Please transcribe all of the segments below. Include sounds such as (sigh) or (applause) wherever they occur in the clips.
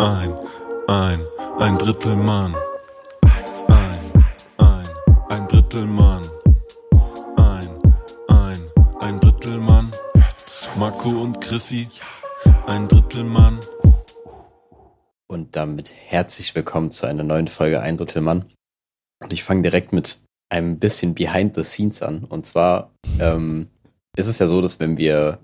ein, ein, ein Drittel Mann. Ein, ein, ein Drittel Mann. Ein, ein, ein Drittel Mann. Marco und Chrissy, ein Drittel Mann. Und damit herzlich willkommen zu einer neuen Folge Ein Drittel Mann. Und ich fange direkt mit einem bisschen Behind the Scenes an. Und zwar ähm, ist es ja so, dass wenn wir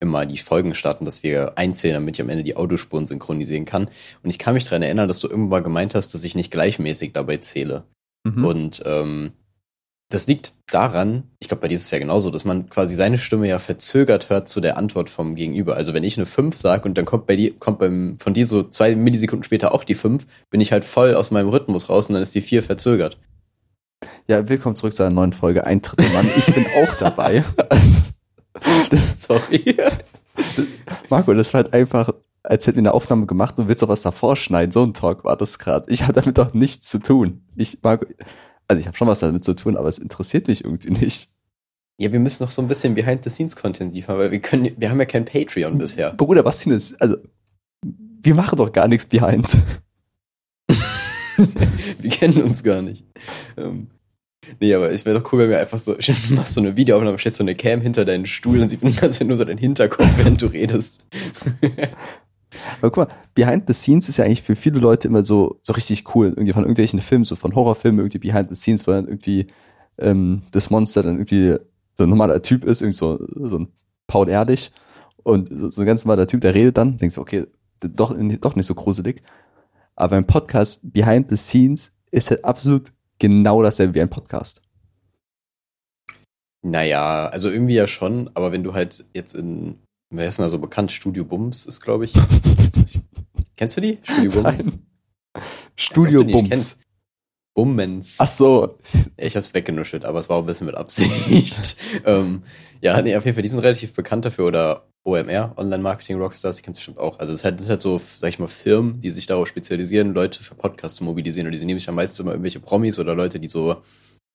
immer die Folgen starten, dass wir einzählen, damit ich am Ende die Audiospuren synchronisieren kann. Und ich kann mich daran erinnern, dass du irgendwann mal gemeint hast, dass ich nicht gleichmäßig dabei zähle. Mhm. Und ähm, das liegt daran, ich glaube, bei dir ist es ja genauso, dass man quasi seine Stimme ja verzögert hört zu der Antwort vom Gegenüber. Also wenn ich eine 5 sage und dann kommt bei dir, kommt beim, von dir so zwei Millisekunden später auch die 5, bin ich halt voll aus meinem Rhythmus raus und dann ist die 4 verzögert. Ja, willkommen zurück zu einer neuen Folge Ein Drittel Mann. Ich bin auch dabei. (laughs) Also, (laughs) Sorry. Marco, das war halt einfach, als hätten wir eine Aufnahme gemacht und willst doch was davor schneiden. So ein Talk war das gerade. Ich habe damit doch nichts zu tun. Ich, Marco, also ich habe schon was damit zu tun, aber es interessiert mich irgendwie nicht. Ja, wir müssen noch so ein bisschen Behind-the-Scenes-Content liefern, weil wir können, wir haben ja kein Patreon bisher. Bruder, was denn das? Also, wir machen doch gar nichts behind. (laughs) wir kennen uns gar nicht. Ähm, nee, aber es wäre doch cool, wenn wir einfach so, (laughs) du machst so eine Videoaufnahme, stellst so eine Cam hinter deinen Stuhl und sieht man die ganze Zeit nur so deinen Hinterkopf, (laughs) während du redest. (laughs) Aber guck mal, Behind the Scenes ist ja eigentlich für viele Leute immer so, so richtig cool. Irgendwie von irgendwelchen Filmen, so von Horrorfilmen, irgendwie Behind the Scenes, weil dann irgendwie ähm, das Monster dann irgendwie so ein normaler Typ ist, irgendwie so, so ein Paul Erdich. Und so, so ein ganz normaler Typ, der redet dann, denkst du, okay, doch, doch nicht so gruselig. Aber beim Podcast Behind the Scenes ist halt absolut genau dasselbe wie ein Podcast. Naja, also irgendwie ja schon, aber wenn du halt jetzt in, wer ist denn da so bekannt? Studio Bums ist, glaube ich. (laughs) Kennst du die? Studio Bums? Nein. Studio nicht Bums. Bummens. Ach so. Ich hab's weggenuschelt, aber es war auch ein bisschen mit Absicht. (laughs) ähm, ja, nee, auf jeden Fall, die sind relativ bekannt dafür oder OMR, Online Marketing Rockstars, die kennst du bestimmt auch. Also es sind halt so, sag ich mal, Firmen, die sich darauf spezialisieren, Leute für Podcasts zu mobilisieren. Und die nehmen sich ja meistens immer irgendwelche Promis oder Leute, die so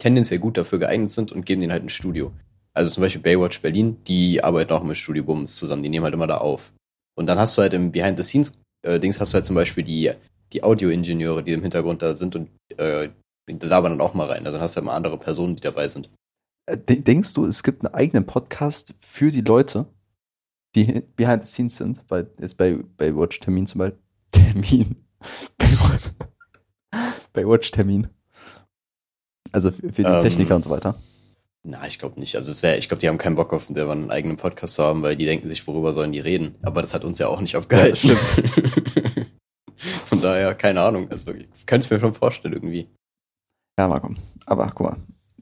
tendenziell gut dafür geeignet sind und geben denen halt ein Studio. Also zum Beispiel Baywatch Berlin, die arbeiten auch mit Studio Bums zusammen, die nehmen halt immer da auf. Und dann hast du halt im Behind-the-Scenes-Dings hast du halt zum Beispiel die, die Audio-Ingenieure, die im Hintergrund da sind und äh, da labern dann auch mal rein. Also dann hast du halt mal andere Personen, die dabei sind. Äh, de- Denkst du, es gibt einen eigenen Podcast für die Leute, die hi- behind the scenes sind? Bei, jetzt bei, bei Watch-Termin zum Beispiel. (laughs) Termin. Bei, Wa- (laughs) bei Watch-Termin. Also für, für die Ähm, Techniker und so weiter. Na, ich glaube nicht. Also es wäre, ich glaube, die haben keinen Bock auf selber einen eigenen Podcast zu haben, weil die denken sich, worüber sollen die reden. Aber das hat uns ja auch nicht aufgehalten. Ja, (laughs) Von daher, keine Ahnung. Also ich könnte es mir schon vorstellen irgendwie. Ja, Marco. Aber guck mal,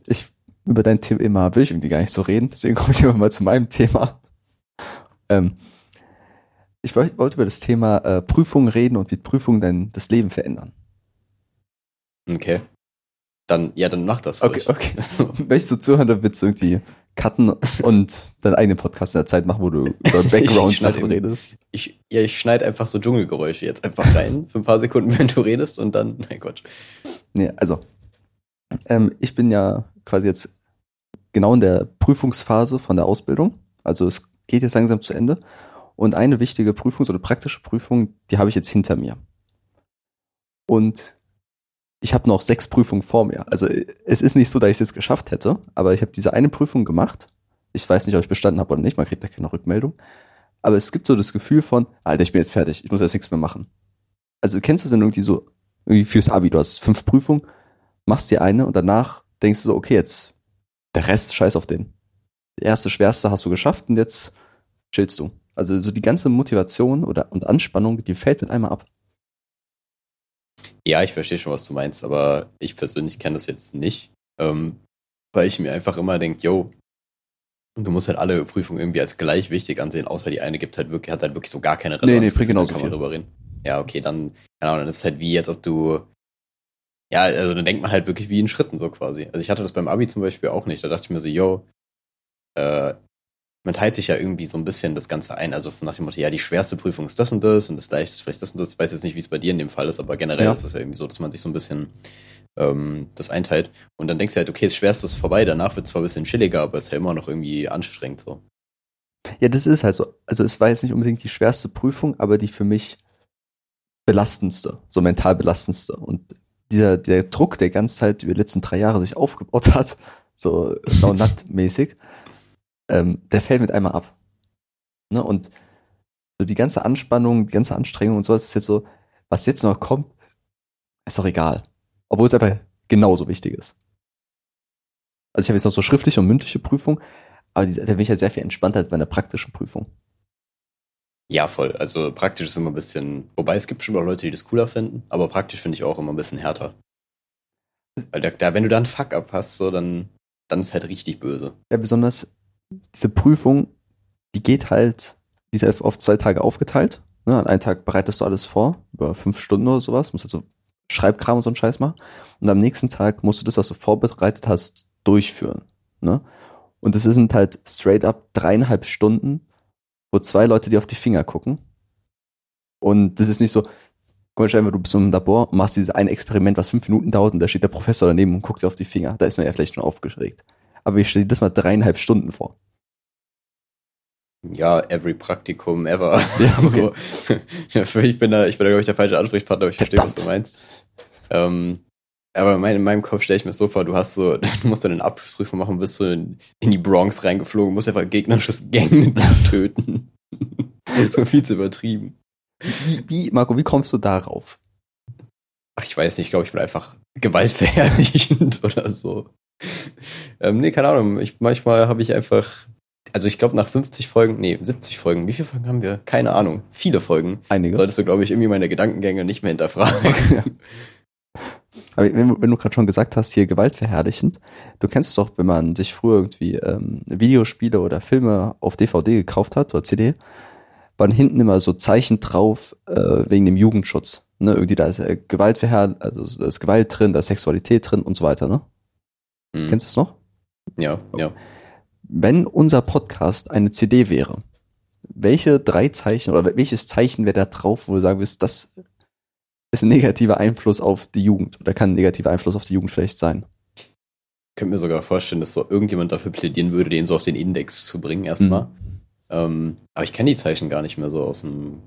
ich, über dein Thema will ich irgendwie gar nicht so reden, deswegen komme ich immer mal zu meinem Thema. Ähm, ich wollte über das Thema äh, Prüfungen reden und wie Prüfungen dein das Leben verändern. Okay. Dann, ja, dann mach das. Okay, ruhig. okay. (laughs) Möchtest du zuhören, dann willst du irgendwie cutten und deinen eigenen Podcast in der Zeit machen, wo du (laughs) über Background-Sachen redest? Ich, ja, ich schneide einfach so Dschungelgeräusche jetzt einfach rein für ein paar Sekunden, (laughs) wenn du redest und dann, nein Gott. Nee, also, ähm, ich bin ja quasi jetzt genau in der Prüfungsphase von der Ausbildung. Also es geht jetzt langsam zu Ende. Und eine wichtige Prüfung, so eine praktische Prüfung, die habe ich jetzt hinter mir. Und ich habe noch sechs Prüfungen vor mir. Also es ist nicht so, dass ich es jetzt geschafft hätte, aber ich habe diese eine Prüfung gemacht. Ich weiß nicht, ob ich bestanden habe oder nicht, man kriegt da keine Rückmeldung. Aber es gibt so das Gefühl von, Alter, ich bin jetzt fertig, ich muss jetzt nichts mehr machen. Also kennst du das, wenn du irgendwie so, irgendwie fürs Abi, du hast fünf Prüfungen, machst dir eine und danach denkst du so, okay, jetzt der Rest, scheiß auf den. Erste, schwerste hast du geschafft und jetzt chillst du. Also so die ganze Motivation oder und Anspannung, die fällt mit einmal ab. Ja, ich verstehe schon, was du meinst, aber ich persönlich kenne das jetzt nicht, ähm, weil ich mir einfach immer denke, yo, du musst halt alle Prüfungen irgendwie als gleich wichtig ansehen, außer die eine gibt halt wirklich, hat halt wirklich so gar keine Nee, nee, Relevanz. bringt genauso viel. drüber reden. Ja, okay, dann, keine Ahnung, dann ist es halt wie, als ob du, ja, also dann denkt man halt wirklich wie in Schritten so quasi. Also ich hatte das beim Abi zum Beispiel auch nicht, da dachte ich mir so, yo, äh, man teilt sich ja irgendwie so ein bisschen das Ganze ein. Also nach dem Motto, ja, die schwerste Prüfung ist das und das und das leichteste ist vielleicht das und das. Ich weiß jetzt nicht, wie es bei dir in dem Fall ist, aber generell Ja. ist es ja irgendwie so, dass man sich so ein bisschen ähm, das einteilt. Und dann denkst du halt, okay, das Schwerste ist vorbei, danach wird es zwar ein bisschen chilliger, aber es ist ja immer noch irgendwie anstrengend so. Ja, das ist halt so. Also es war jetzt nicht unbedingt die schwerste Prüfung, aber die für mich belastendste, so mental belastendste. Und dieser, der Druck, der ganze Zeit über die letzten drei Jahre sich aufgebaut (laughs) hat, so (laughs) no mäßig ähm, der fällt mit einmal ab. Ne? Und so die ganze Anspannung, die ganze Anstrengung und so, das ist jetzt so, was jetzt noch kommt, ist doch egal. Obwohl es einfach genauso wichtig ist. Also ich habe jetzt noch so schriftliche und mündliche Prüfung, aber die, da bin ich halt sehr viel entspannter als bei einer praktischen Prüfung. Ja, voll. Also praktisch ist immer ein bisschen, wobei es gibt schon auch Leute, die das cooler finden, aber praktisch finde ich auch immer ein bisschen härter. Weil da, da wenn du da einen Fuck-up hast, so, dann, dann ist halt richtig böse. Ja, besonders diese Prüfung, die geht halt, die ist auf zwei Tage aufgeteilt. Ne? An einem Tag bereitest du alles vor, über fünf Stunden oder sowas, musst halt so Schreibkram und so einen Scheiß machen. Und am nächsten Tag musst du das, was du vorbereitet hast, durchführen. Ne? Und das sind halt straight up dreieinhalb Stunden, wo zwei Leute dir auf die Finger gucken. Und das ist nicht so, guck mal, du bist im Labor und machst dieses eine Experiment, was fünf Minuten dauert und da steht der Professor daneben und guckt dir auf die Finger. Da ist man ja vielleicht schon aufgeregt. Aber ich stelle dir das mal dreieinhalb Stunden vor. Ja, every Praktikum ever. Ja, (laughs) okay. so, ich bin da, ich bin da, glaube ich, der falsche Ansprechpartner, aber ich verstehe, was du meinst. Ähm, aber in meinem Kopf stelle ich mir so vor, du hast so, (laughs) du musst dann eine Abprüfung machen, bist du in, in, die Bronx reingeflogen, musst einfach gegnerisches Gang (laughs) töten. so viel zu übertrieben. Wie, wie, Marco, wie kommst du darauf? Ach, ich weiß nicht, ich glaube, ich bin einfach gewaltverherrlichend oder so. (laughs) ähm, nee, keine Ahnung. Ich, manchmal habe ich einfach, also ich glaube nach 50 Folgen, nee, 70 Folgen, wie viele Folgen haben wir? Keine Ahnung. Viele Folgen. Einige. Solltest du, glaube ich, irgendwie meine Gedankengänge nicht mehr hinterfragen. (laughs) Aber wenn, wenn, du gerade schon gesagt hast, hier gewaltverherrlichend, du kennst es doch, wenn man sich früher irgendwie ähm, Videospiele oder Filme auf DVD gekauft hat oder CD, waren hinten immer so Zeichen drauf äh, wegen dem Jugendschutz. Ne, irgendwie da ist äh, Gewaltverherr, also da ist Gewalt drin, da ist Sexualität drin und so weiter, ne? Mhm. Kennst du es noch? Ja, ja. Wenn unser Podcast eine CD wäre, welche drei Zeichen oder welches Zeichen wäre da drauf, wo du sagen wirst, das ist ein negativer Einfluss auf die Jugend oder kann ein negativer Einfluss auf die Jugend vielleicht sein? Ich könnte mir sogar vorstellen, dass so irgendjemand dafür plädieren würde, den so auf den Index zu bringen erstmal. Mhm. Ähm, aber ich kenne die Zeichen gar nicht mehr so aus dem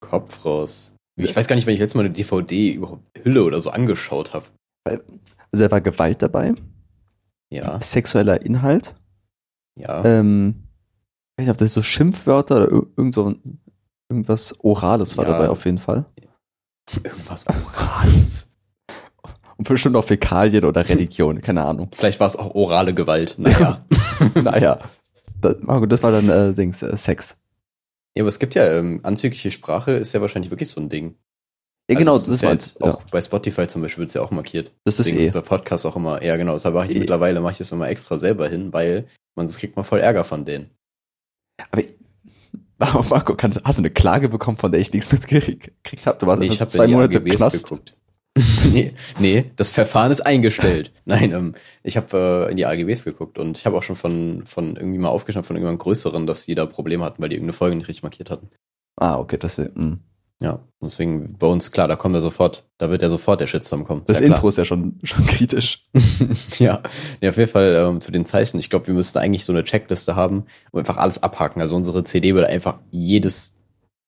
Kopf raus. Ich weiß gar nicht, wenn ich letztes Mal eine DVD überhaupt Hülle oder so angeschaut habe. Also da war Gewalt dabei. Ja. Sexueller Inhalt. Ja. Ähm, ich weiß nicht, ob das so Schimpfwörter oder irgend so irgendwas Orales war ja. dabei auf jeden Fall. (laughs) Irgendwas Orales. Und bestimmt auch Fäkalien oder Religion, (laughs) keine Ahnung. Vielleicht war es auch orale Gewalt. Naja. (laughs) naja. Das, das war dann äh, Dings, äh, Sex. Ja, aber es gibt ja ähm, anzügliche Sprache, ist ja wahrscheinlich wirklich so ein Ding. Ja, genau, also, das, das ist ja halt ja. auch bei Spotify zum Beispiel wird es ja auch markiert. Das Deswegen ist eh. unser Podcast auch immer, ja genau, deshalb mache ich eh. mittlerweile mache ich das immer extra selber hin, weil man das kriegt man voll Ärger von denen. Aber Warum, (laughs) Marco, kannst, hast du eine Klage bekommen, von der ich nichts mitgekriegt habe? Du warst nee, ich hab zwei Monate Knast. Geguckt. (laughs) nee, nee, das Verfahren ist eingestellt. (laughs) Nein, ähm, ich habe äh, in die AGBs geguckt und ich habe auch schon von, von irgendwie mal aufgeschnappt von irgendeinem größeren, dass die da Probleme hatten, weil die irgendeine Folge nicht richtig markiert hatten. Ah, okay, das mh. Ja, deswegen bei uns, klar, da kommen wir sofort, da wird ja sofort der Shitstorm kommen. Das Intro klar. ist ja schon, schon kritisch. (laughs) ja, nee, auf jeden Fall ähm, zu den Zeichen. Ich glaube, wir müssten eigentlich so eine Checkliste haben und einfach alles abhaken. Also unsere CD würde einfach jedes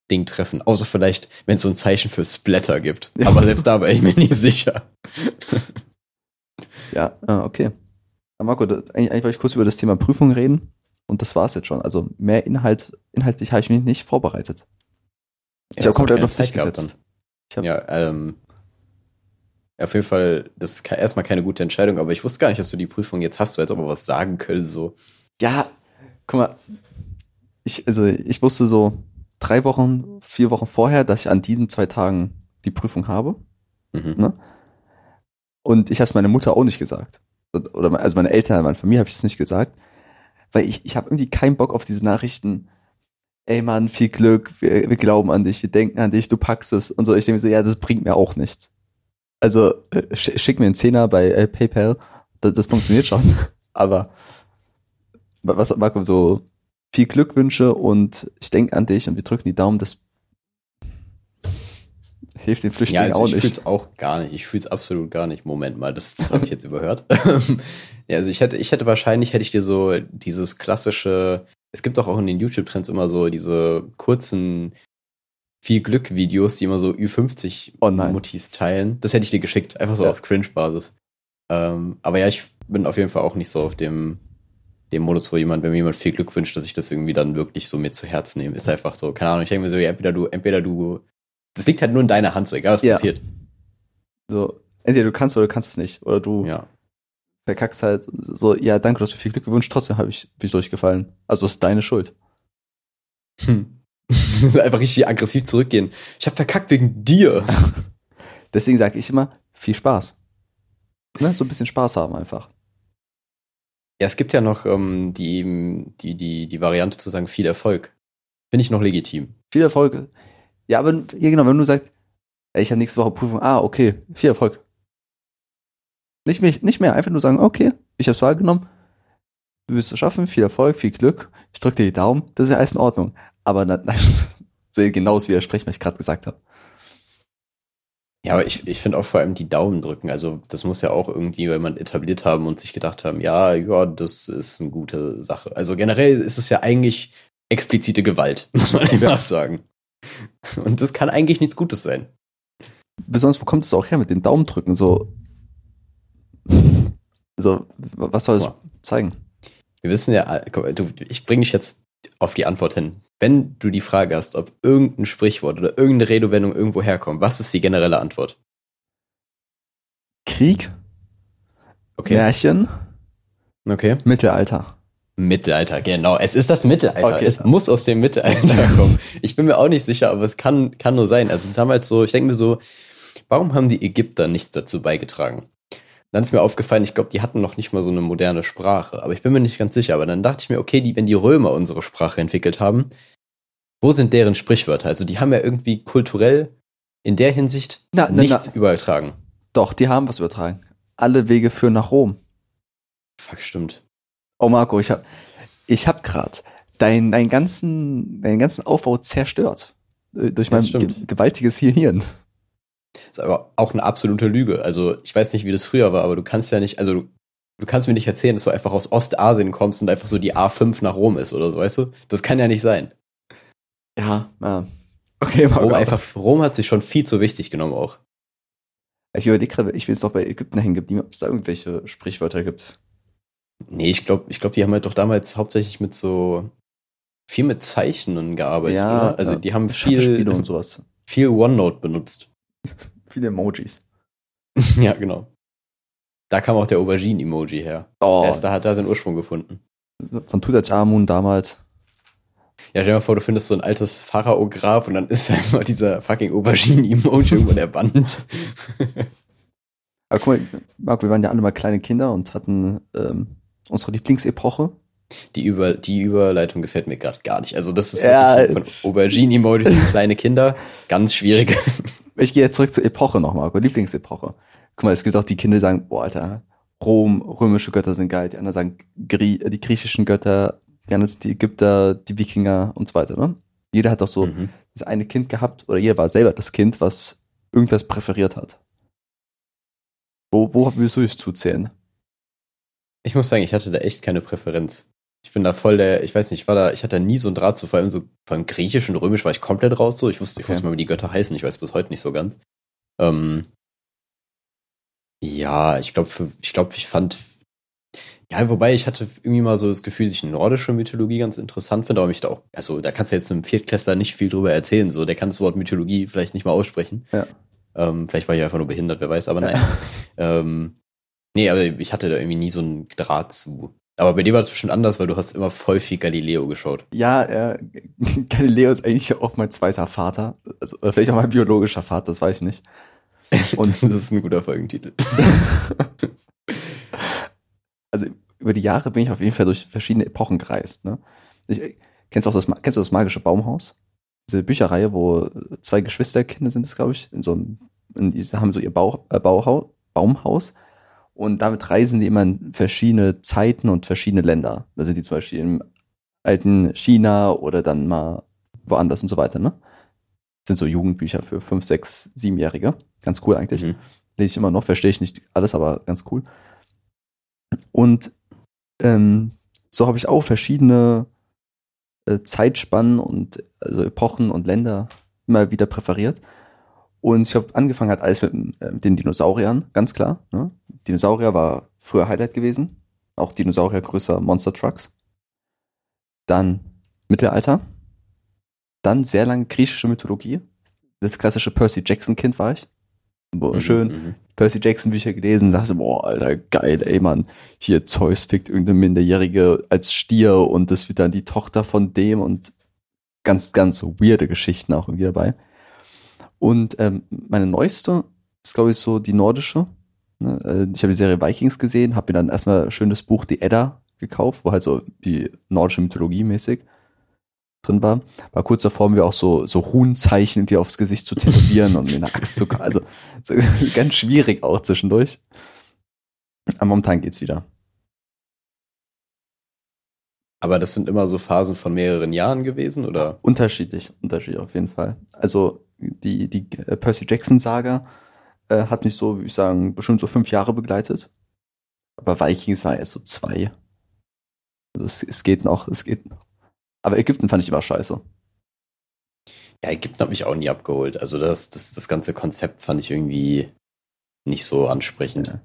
Ding treffen. Außer vielleicht, wenn es so ein Zeichen für Splatter gibt. Aber selbst da wäre ich mir nicht sicher. (laughs) ja, ah, okay. Marco, eigentlich, eigentlich wollte ich kurz über das Thema Prüfung reden. Und das war's jetzt schon. Also mehr Inhalt, inhaltlich habe ich mich nicht vorbereitet. Ich habe komplett auf dich gesetzt. ja, ähm, auf jeden Fall, das ist erstmal keine gute Entscheidung, aber ich wusste gar nicht, dass du die Prüfung jetzt hast, du ob wir was sagen können, so. Ja, guck mal, ich, also ich wusste so drei Wochen, vier Wochen vorher, dass ich an diesen zwei Tagen die Prüfung habe. Mhm. Ne? Und ich habe es meiner Mutter auch nicht gesagt. Oder also meine Eltern, meine Familie habe ich das nicht gesagt. Weil ich, ich habe irgendwie keinen Bock auf diese Nachrichten, ey Mann, viel Glück, wir, wir glauben an dich, wir denken an dich, du packst es und so. Ich denke mir so, ja, das bringt mir auch nichts. Also äh, schick mir einen Zehner bei äh, PayPal, das, das funktioniert schon. (laughs) Aber was Marco so viel Glückwünsche und ich denke an dich und wir drücken die Daumen, das hilft den Flüchtlingen ja, also auch ich nicht. Ich fühl's auch gar nicht. Ich fühl's absolut gar nicht. Moment mal, das, das habe ich jetzt überhört. (laughs) ja, also ich hätte, ich hätte wahrscheinlich hätte ich dir so dieses klassische es gibt doch auch in den YouTube-Trends immer so diese kurzen viel Glück-Videos, die immer so Ü50 Oh teilen. Das hätte ich dir geschickt, einfach so Ja. auf Cringe-Basis. Ähm, aber ja, ich bin auf jeden Fall auch nicht so auf dem, dem Modus, wo jemand, wenn mir jemand viel Glück wünscht, dass ich das irgendwie dann wirklich so mir zu Herzen nehme. Ist einfach so, keine Ahnung, ich denke mir so, ja, entweder du, entweder du, das liegt halt nur in deiner Hand, so egal was Ja. passiert. So, entweder du kannst oder du kannst es nicht. Oder du Ja. Verkackst halt so, ja, danke, du hast mir viel Glück gewünscht, trotzdem habe ich, bin ich durchgefallen. Also ist deine Schuld. Hm. (laughs) einfach richtig aggressiv zurückgehen. Ich habe verkackt wegen dir. (laughs) Deswegen sage ich immer, viel Spaß. Ne? So ein bisschen Spaß haben einfach. Ja, es gibt ja noch ähm, die, die, die, die Variante zu sagen, viel Erfolg. Finde ich noch legitim. Viel Erfolg. Ja, aber ja, genau, wenn du sagst, ich habe nächste Woche Prüfung, ah, okay, viel Erfolg. Nicht mehr, nicht mehr, einfach nur sagen, okay, ich habe es wahrgenommen, du wirst es schaffen, viel Erfolg, viel Glück, ich drücke dir die Daumen, das ist ja alles in Ordnung. Aber na, (laughs) so genau das widersprechen, was ich gerade gesagt habe. Ja, aber ich, ich finde auch vor allem die Daumen drücken. Also, das muss ja auch irgendwie jemand etabliert haben und sich gedacht haben, ja, ja, das ist eine gute Sache. Also generell ist es ja eigentlich explizite Gewalt, (laughs) muss man einfach sagen. Und das kann eigentlich nichts Gutes sein. Besonders, wo kommt es auch her mit den Daumendrücken? So, so was soll es zeigen? Wir wissen ja, mal, du, ich bringe dich jetzt auf die Antwort hin. Wenn du die Frage hast, ob irgendein Sprichwort oder irgendeine Redewendung irgendwo herkommt, was ist die generelle Antwort? Krieg, Okay. Märchen, Okay. Mittelalter. Mittelalter, genau. Es ist das Mittelalter. Okay. Es muss aus dem Mittelalter (laughs) kommen. Ich bin mir auch nicht sicher, aber es kann, kann nur sein. Also damals so, ich denke mir so, warum haben die Ägypter nichts dazu beigetragen? Dann ist mir aufgefallen, ich glaube, die hatten noch nicht mal so eine moderne Sprache, aber ich bin mir nicht ganz sicher. Aber dann dachte ich mir, okay, die, wenn die Römer unsere Sprache entwickelt haben, wo sind deren Sprichwörter? Also die haben ja irgendwie kulturell in der Hinsicht Na, na, nichts na. übertragen. Doch, die haben was übertragen. Alle Wege führen nach Rom. Fuck, stimmt. Oh Marco, ich hab, ich hab grad deinen dein ganzen, deinen ganzen Aufbau zerstört. Äh, Durch mein Das stimmt. ge gewaltiges Hirn. Ist aber auch eine absolute Lüge. Also ich weiß nicht, wie das früher war, aber du kannst ja nicht, also du, du kannst mir nicht erzählen, dass du einfach aus Ostasien kommst und einfach so die A5 nach Rom ist oder so, weißt du? Das kann ja nicht sein. Ja. ja. Okay, Marco. Rom einfach, Rom hat sich schon viel zu wichtig genommen auch. Ich überlege gerade, ich will jetzt noch bei Ägypten hängen geblieben, ob es da irgendwelche Sprichwörter gibt. Nee, ich glaube, ich glaube, die haben halt doch damals hauptsächlich mit so viel mit Zeichnen gearbeitet, Ja, oder? Also ja. die haben viel, und sowas. viel OneNote benutzt. (laughs) Viele Emojis. (laughs) ja, genau. Da kam auch der Aubergine-Emoji her. Oh, Erst da hat er seinen Ursprung gefunden. von Tutanchamun damals. Ja, stell dir mal vor, du findest so ein altes Pharao-Grab und dann ist einfach dieser fucking Aubergine-Emoji irgendwo in der Wand. (laughs) Aber guck mal, Marco, wir waren ja alle mal kleine Kinder und hatten ähm, unsere Lieblingsepoche. Die, Über die Überleitung gefällt mir gerade gar nicht. Also das ist Ja. von Aubergine-Emoji kleine Kinder ganz schwierig. Ich gehe jetzt zurück zur Epoche noch, Marco, Lieblingsepoche. Guck mal, es gibt auch die Kinder, die sagen, boah, Alter, Rom, römische Götter sind geil. Die anderen sagen Grie äh, die griechischen Götter, die anderen sind die Ägypter, die Wikinger und so weiter, ne? Jeder hat doch so Mhm. das eine Kind gehabt oder jeder war selber das Kind, was irgendwas präferiert hat. Wo, wo willst du es zuzählen? Ich muss sagen, ich hatte da echt keine Präferenz. Ich bin da voll der, ich weiß nicht, ich war da, ich hatte da nie so ein Draht zu, vor allem so beim Griechisch und Römisch war ich komplett raus so. Ich wusste, ich Okay. wusste mal, wie die Götter heißen, ich weiß bis heute nicht so ganz. Ähm, ja, ich glaube, ich glaube, ich fand, ja, wobei ich hatte irgendwie mal so das Gefühl, dass ich nordische Mythologie ganz interessant finde, aber mich da auch, also da kannst du jetzt einem Viertklässler nicht viel drüber erzählen, so, der kann das Wort Mythologie vielleicht nicht mal aussprechen. Ja. Ähm, vielleicht war ich einfach nur behindert, wer weiß, aber nein. (laughs) ähm, nee, aber ich hatte da irgendwie nie so einen Draht zu. Aber bei dir war das bestimmt anders, weil du hast immer voll viel Galileo geschaut. Ja, äh, (laughs) Galileo ist eigentlich auch mein zweiter Vater. Also, oder vielleicht auch mein biologischer Vater, das weiß ich nicht. (laughs) Und das ist ein guter Folgentitel. (laughs) Also über die Jahre bin ich auf jeden Fall durch verschiedene Epochen gereist. Ne? Ich, kennst, du auch das, kennst du das magische Baumhaus? Diese Bücherreihe, wo zwei Geschwisterkinder sind es, glaube ich, in so einem, in, die haben so ihr Bau, äh, Bauhaus, Baumhaus und damit reisen die immer in verschiedene Zeiten und verschiedene Länder. Da sind die zum Beispiel im alten China oder dann mal woanders und so weiter. Ne? Das sind so Jugendbücher für fünf, sechs, siebenjährige. Ganz cool eigentlich. Mhm. Lese ich immer noch, verstehe ich nicht alles, aber ganz cool. Und ähm, so habe ich auch verschiedene äh, Zeitspannen und also Epochen und Länder immer wieder präferiert. Und ich habe angefangen hat alles mit, äh, mit den Dinosauriern, ganz klar. Ne? Dinosaurier war früher Highlight gewesen. Auch Dinosaurier größer Monster Trucks. Dann Mittelalter. Dann sehr lange griechische Mythologie. Das klassische Percy Jackson Kind war ich. Boah, Mhm, schön. mhm. Percy Jackson Bücher gelesen, dachte, boah, Alter, geil, ey, Mann. Hier Zeus fickt irgendeine Minderjährige als Stier und das wird dann die Tochter von dem und ganz, ganz weirde Geschichten auch irgendwie dabei. Und ähm, meine neueste ist, glaube ich, so die nordische. Ne? Äh, Ich habe die Serie Vikings gesehen, habe mir dann erstmal schön das Buch Die Edda gekauft, wo halt so die nordische Mythologie mäßig drin war. War kurz davor, mir auch so, so Runenzeichen die aufs Gesicht zu tätowieren und mir eine Axt zu, also so, (laughs) ganz schwierig auch zwischendurch. Aber momentan geht's wieder. Aber das sind immer so Phasen von mehreren Jahren gewesen, oder? Unterschiedlich, unterschiedlich auf jeden Fall. Also die, die äh, Percy Jackson Saga äh, hat mich so, würde ich sagen, bestimmt so fünf Jahre begleitet. Aber Vikings war erst so zwei. Also es, es geht noch, es geht noch. Aber Ägypten fand ich immer scheiße. Ja, Ägypten hat mich auch nie abgeholt. Also das, das, das ganze Konzept fand ich irgendwie nicht so ansprechend. Ja.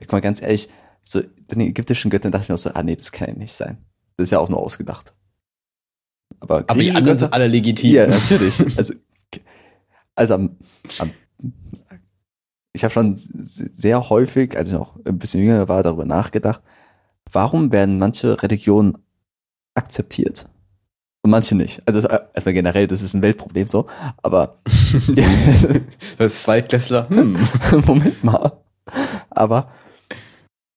Guck mal, ganz ehrlich, so bei den ägyptischen Göttern dachte ich mir auch so, ah nee, das kann ja nicht sein. Das ist ja auch nur ausgedacht. Aber, Aber die anderen sind alle legitim. Ja, natürlich. Also, also am, am, ich habe schon sehr häufig, als ich noch ein bisschen jünger war, darüber nachgedacht, warum werden manche Religionen akzeptiert und manche nicht? Also das- erstmal generell, das ist ein Weltproblem so, aber (laughs) (laughs) Das ist Zweitklässler. Hm. (laughs) Moment mal. Aber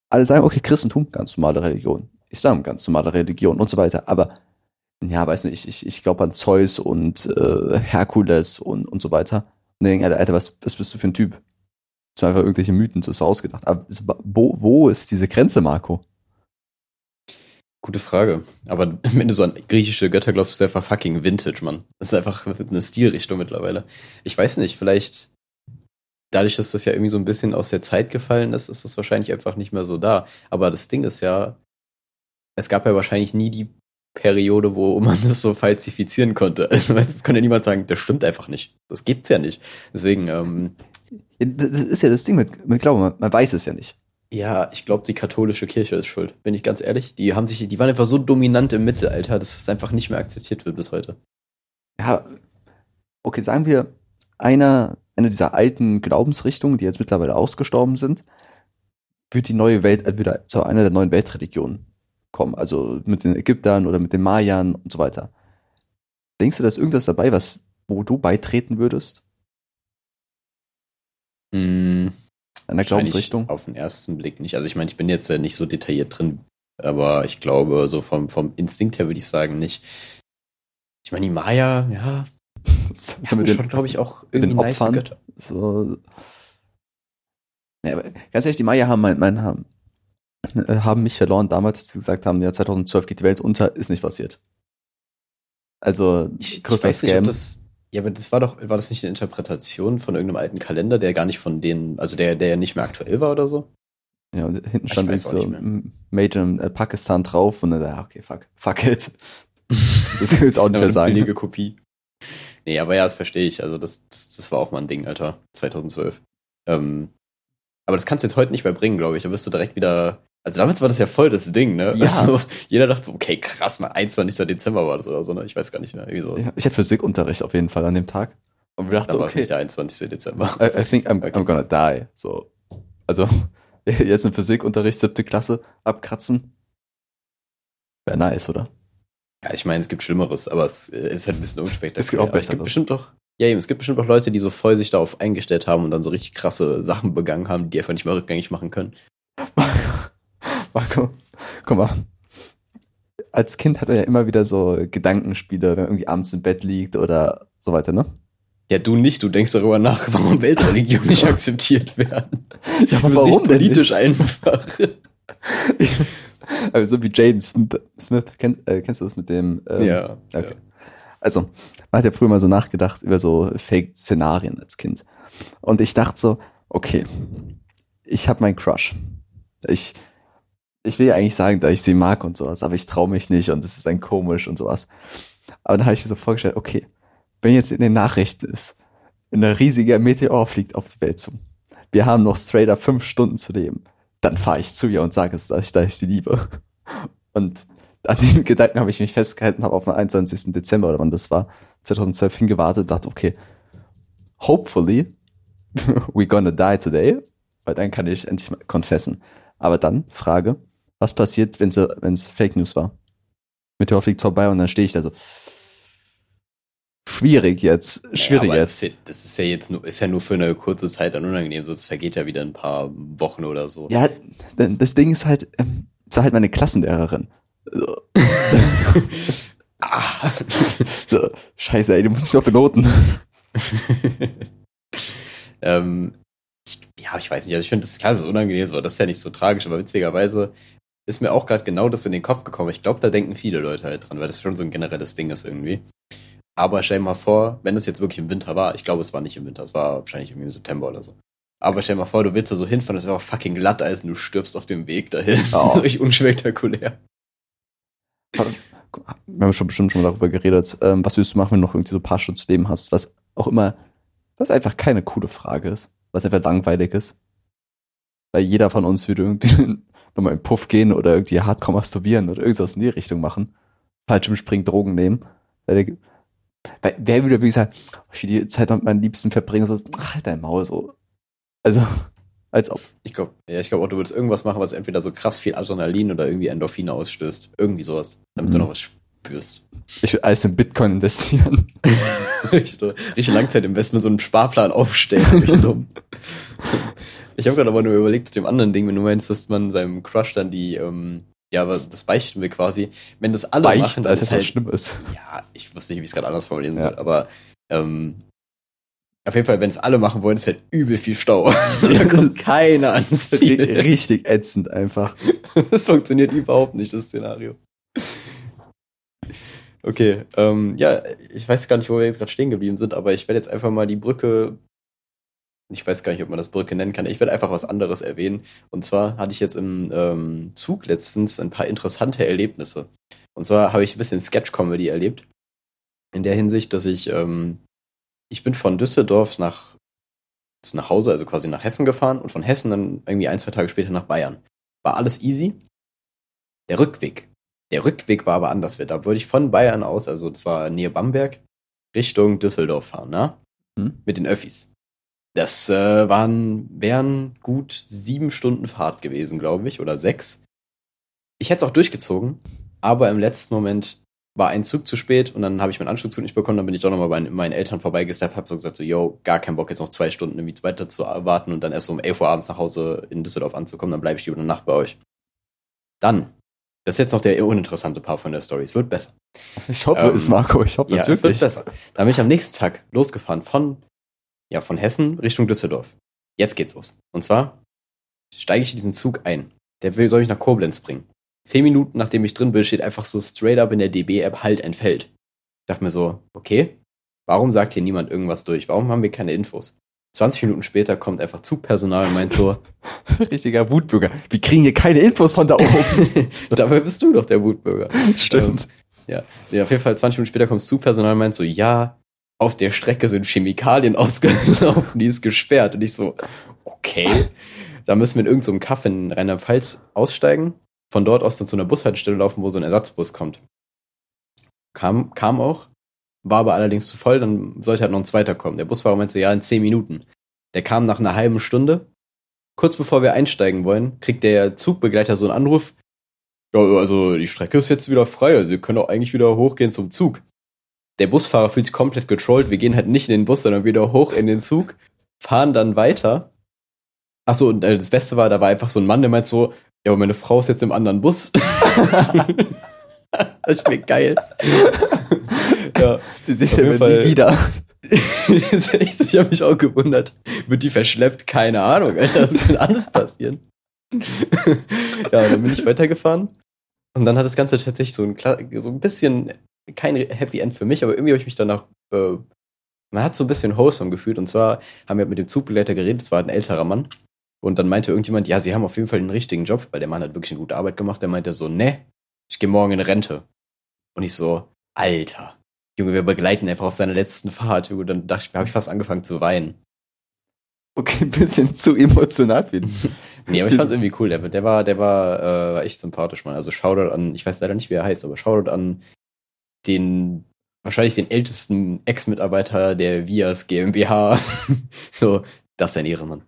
alle sagen, okay, Christentum, ganz normale Religion. Islam, ganz normale Religion und so weiter. Aber ja, weiß nicht, ich, ich, glaube an Zeus und äh, Herkules und, und so weiter. Und denke, Alter, Alter, was, was bist du für ein Typ? Das sind einfach irgendwelche Mythen, so ist ausgedacht. Aber wo, wo ist diese Grenze, Marco? Gute Frage. Aber (laughs) wenn du so an griechische Götter glaubst, ist einfach fucking Vintage, Mann. Das ist einfach eine Stilrichtung mittlerweile. Ich weiß nicht, vielleicht dadurch, dass das ja irgendwie so ein bisschen aus der Zeit gefallen ist, ist das wahrscheinlich einfach nicht mehr so da. Aber das Ding ist ja, es gab ja wahrscheinlich nie die Periode, wo man (laughs) das so falsifizieren konnte. Also, (laughs) weißt es kann ja niemand sagen, das stimmt einfach nicht. Das gibt's ja nicht. Deswegen, ähm, Das ist ja das Ding mit, mit Glauben, man, man weiß es ja nicht. Ja, ich glaube, die katholische Kirche ist schuld. Bin ich ganz ehrlich. Die haben sich, die waren einfach so dominant im Mittelalter, dass es einfach nicht mehr akzeptiert wird bis heute. Ja, okay, sagen wir, einer, eine dieser alten Glaubensrichtungen, die jetzt mittlerweile ausgestorben sind, wird die neue Welt, wieder zu einer der neuen Weltreligionen kommen. Also mit den Ägyptern oder mit den Mayern und so weiter. Denkst du, da ist irgendwas dabei, was, wo du beitreten würdest? Hm, Einer wahrscheinlich Glaubensrichtung? Auf den ersten Blick nicht. Also ich meine, ich bin jetzt ja nicht so detailliert drin, aber ich glaube, so vom, vom Instinkt her würde ich sagen, nicht. Ich meine, die Maya, ja, (laughs) so haben mit den, schon, glaube ich, auch irgendwie nice. Götter. So. Ja, aber ganz ehrlich, die Maya haben, mein, mein, haben, äh, haben mich verloren damals, als sie gesagt haben, ja, 2012 geht die Welt unter, ist nicht passiert. Also, Ich, ich weiß nicht, ob Scam. das. Ja, aber das war doch, war das nicht eine Interpretation von irgendeinem alten Kalender, der gar nicht von denen, also der, der nicht mehr aktuell war oder so? Ja, und hinten Ich stand auch so nicht mehr. m- Made in äh, Pakistan drauf und dann, ja, okay, fuck, fuck it. (laughs) Das will ich jetzt auch nicht Ja, mehr sagen. billige Kopie. Nee, aber ja, das verstehe ich. Also das, das, das war auch mal ein Ding, Alter. 2012. Ähm, aber das kannst du jetzt heute nicht mehr bringen, glaube ich. Da wirst du direkt wieder. Also damals war das ja voll das Ding, ne? Ja. Also, jeder dachte so, okay, krass, mal 21. Dezember war das oder so, ne? Ich weiß gar nicht mehr. Irgendwie sowas. Ja, ich hatte Physikunterricht auf jeden Fall an dem Tag. Und wir dachten Da so, war okay, nicht der 21. Dezember. I, I think I'm, Okay. I'm gonna die. So. Also, (laughs) jetzt im Physikunterricht, siebte Klasse, abkratzen. Wäre nice, oder? Ja, ich meine, es gibt Schlimmeres, aber es äh, ist halt ein bisschen unspektakulär. Es gibt auch Aber Es gibt bestimmt doch. Ja, eben, es gibt bestimmt auch Leute, die so voll sich darauf eingestellt haben und dann so richtig krasse Sachen begangen haben, die einfach nicht mehr rückgängig machen können. (laughs) Marco, guck mal. Als Kind hat er ja immer wieder so Gedankenspiele, wenn er irgendwie abends im Bett liegt oder so weiter, ne? Ja, du nicht, du denkst darüber nach, (laughs) warum Weltreligionen nicht akzeptiert werden. (laughs) Ja, Du bist nicht politisch nicht? einfach. (laughs) Also so wie Jaden Smith, kennst, äh, kennst du das mit dem? ähm, ja. Okay. Also, man hat ja früher mal so nachgedacht über so Fake-Szenarien als Kind. Und ich dachte so, okay, ich habe meinen Crush. Ich, ich will ja eigentlich sagen, dass ich sie mag und sowas, aber ich traue mich nicht und es ist dann komisch und sowas. Aber dann habe ich mir so vorgestellt, okay, wenn jetzt in den Nachrichten ist, ein riesiger Meteor fliegt auf die Welt zu. Wir haben noch straight up fünf Stunden zu leben. Dann fahre ich zu ihr und sage es, dass ich, dass ich sie liebe. Und an diesen Gedanken habe ich mich festgehalten, habe auf den 21. Dezember oder wann das war, 2012 hingewartet, dachte, okay, hopefully (laughs) we gonna die today, weil dann kann ich endlich mal confessen. Aber dann, Frage, was passiert, wenn es Fake News war? Meteor fliegt vorbei und dann stehe ich da so. Schwierig jetzt, schwierig ja, jetzt. Das ist, ist ja jetzt nur, ist ja nur für eine kurze Zeit dann unangenehm, sonst vergeht ja wieder ein paar Wochen oder so. Ja, das Ding ist halt, ähm, so halt meine Klassenlehrerin. So. ah. (laughs) so, scheiße, ey, du musst mich doch benoten. (laughs) ähm, ich, ja, ich weiß nicht, also ich finde, das klar, das ist unangenehm, aber das ist ja nicht so tragisch, aber witzigerweise ist mir auch gerade genau das in den Kopf gekommen. Ich glaube, da denken viele Leute halt dran, weil das schon so ein generelles Ding ist irgendwie. Aber stell dir mal vor, wenn es jetzt wirklich im Winter war, ich glaube, es war nicht im Winter, es war wahrscheinlich irgendwie im September oder so. Aber stell dir mal vor, du willst da so hinfahren, das wäre auch fucking Glatteis und du stirbst auf dem Weg dahin. Oh. (laughs) Richtig unspektakulär. Wir haben schon bestimmt schon mal darüber geredet. Ähm, was würdest du machen, wenn du noch irgendwie so ein paar Stunden zu leben hast? Was auch immer, was einfach keine coole Frage ist. Was einfach langweilig ist. Weil jeder von uns würde irgendwie nochmal im Puff gehen oder irgendwie hardcore masturbieren oder irgendwas in die Richtung machen. Springen, Drogen nehmen. Weil, weil wer würde wirklich sagen, ich will die Zeit mit meinen Liebsten verbringen, so, ach, halt dein Maul, so. Also, (laughs) als ob. Ich glaube, ja, ich glaube auch, du würdest irgendwas machen, was entweder so krass viel Adrenalin oder irgendwie Endorphine ausstößt. Irgendwie sowas, damit mhm. du noch was spürst. Ich will alles in Bitcoin investieren. (laughs) richtig, richtig Langzeitinvestment, so einen Sparplan aufstellen. Dumm. (laughs) Ich habe gerade aber nur überlegt zu dem anderen Ding, wenn du meinst, dass man seinem Crush dann die, ähm, ja, aber das beichten wir quasi. Wenn das alle Beichten, machen, dann ist halt schlimm ist. Ja, ich wusste nicht, wie ich es gerade anders formulieren ja. soll, aber ähm, auf jeden Fall, wenn es alle machen wollen, ist halt übel viel Stau. (laughs) da kommt keiner ans Ziel. Richtig ätzend einfach. (laughs) das funktioniert überhaupt nicht, das Szenario. Okay, ähm, ja, ich weiß gar nicht, wo wir gerade stehen geblieben sind, aber ich werde jetzt einfach mal die Brücke, ich weiß gar nicht, ob man das Brücke nennen kann, ich werde einfach was anderes erwähnen. Und zwar hatte ich jetzt im ähm, Zug letztens ein paar interessante Erlebnisse. Und zwar habe ich ein bisschen Sketch-Comedy erlebt. In der Hinsicht, dass ich ähm, ich bin von Düsseldorf nach, nach Hause, also quasi nach Hessen gefahren und von Hessen dann irgendwie ein, zwei Tage später nach Bayern. War alles easy. Der Rückweg. Der Rückweg war aber anders. Da wollte ich von Bayern aus, also das war Nähe Bamberg, Richtung Düsseldorf fahren, ne? Hm? Mit den Öffis. Das äh, waren, wären gut sieben Stunden Fahrt gewesen, glaube ich, oder sechs. Ich hätte es auch durchgezogen, aber im letzten Moment war ein Zug zu spät und dann habe ich meinen Anschlusszug nicht bekommen. Dann bin ich doch nochmal bei meinen Eltern vorbeigesteppt, habe so gesagt, so, yo, gar keinen Bock, jetzt noch zwei Stunden irgendwie weiter zu warten und dann erst so um 11 Uhr abends nach Hause in Düsseldorf anzukommen. Dann bleibe ich lieber eine Nacht bei euch. Dann, das ist jetzt noch der uninteressante Part von der Story. Es wird besser. Ich hoffe ähm, es, Marco. Ich hoffe ja, es wirklich. Es wird besser. Dann bin ich am nächsten Tag losgefahren von, ja, von Hessen Richtung Düsseldorf. Jetzt geht's los. Und zwar steige ich in diesen Zug ein. Der will, soll mich nach Koblenz bringen zehn Minuten nachdem ich drin bin, steht einfach so straight up in der DB-App halt entfällt. Ich dachte mir so, okay, warum sagt hier niemand irgendwas durch? Warum haben wir keine Infos? 20 Minuten später kommt einfach Zugpersonal und meint so, (laughs) richtiger Wutbürger, wir kriegen hier keine Infos von da oben. (laughs) Dabei bist du doch der Wutbürger. (laughs) Stimmt. Ähm, ja. auf jeden Fall 20 Minuten später kommt Zugpersonal und meint so, ja, auf der Strecke sind Chemikalien (laughs) ausgelaufen, die ist gesperrt. Und ich so, okay, da müssen wir in irgendeinem so Kaff in Rheinland-Pfalz aussteigen von dort aus dann zu einer Bushaltestelle laufen, wo so ein Ersatzbus kommt. Kam, kam auch, war aber allerdings zu voll, dann sollte halt noch ein zweiter kommen. Der Busfahrer meinte, ja, in zehn Minuten. Der kam nach einer halben Stunde. Kurz bevor wir einsteigen wollen, kriegt der Zugbegleiter so einen Anruf. Ja, also die Strecke ist jetzt wieder frei, also ihr könnt auch eigentlich wieder hochgehen zum Zug. Der Busfahrer fühlt sich komplett getrollt. Wir gehen halt nicht in den Bus, sondern wieder hoch in den Zug, fahren dann weiter. Achso, und äh, das Beste war, da war einfach so ein Mann, der meint so, ja, aber meine Frau ist jetzt im anderen Bus. (laughs) das schmeckt geil. (laughs) ja, die sehe (laughs) ich ja nie wieder. ich habe mich auch gewundert. Wird die verschleppt? Keine Ahnung, Alter. Was kann alles passieren? ja, dann bin ich weitergefahren. Und dann hat das Ganze tatsächlich so ein, so ein bisschen, kein Happy End für mich, aber irgendwie habe ich mich danach, äh, man hat so ein bisschen wholesome gefühlt. Und zwar haben wir mit dem Zugbegleiter geredet, es war ein älterer Mann. Und dann meinte irgendjemand, ja, sie haben auf jeden Fall den richtigen Job, weil der Mann hat wirklich eine gute Arbeit gemacht. Der meinte so, ne, ich gehe morgen in Rente. Und ich so, Alter, Junge, wir begleiten einfach auf seiner letzten Fahrt. Junge, dann dachte ich, habe ich fast angefangen zu weinen. Okay, ein bisschen zu emotional ihn. (laughs) Nee, aber ich fand's irgendwie cool. Der, der war, der war, äh, war echt sympathisch, man. Also Shoutout an, ich weiß leider nicht, wie er heißt, aber Shoutout an den, wahrscheinlich den ältesten Ex-Mitarbeiter der Vias GmbH. (laughs) so, das ist ein Ehrenmann.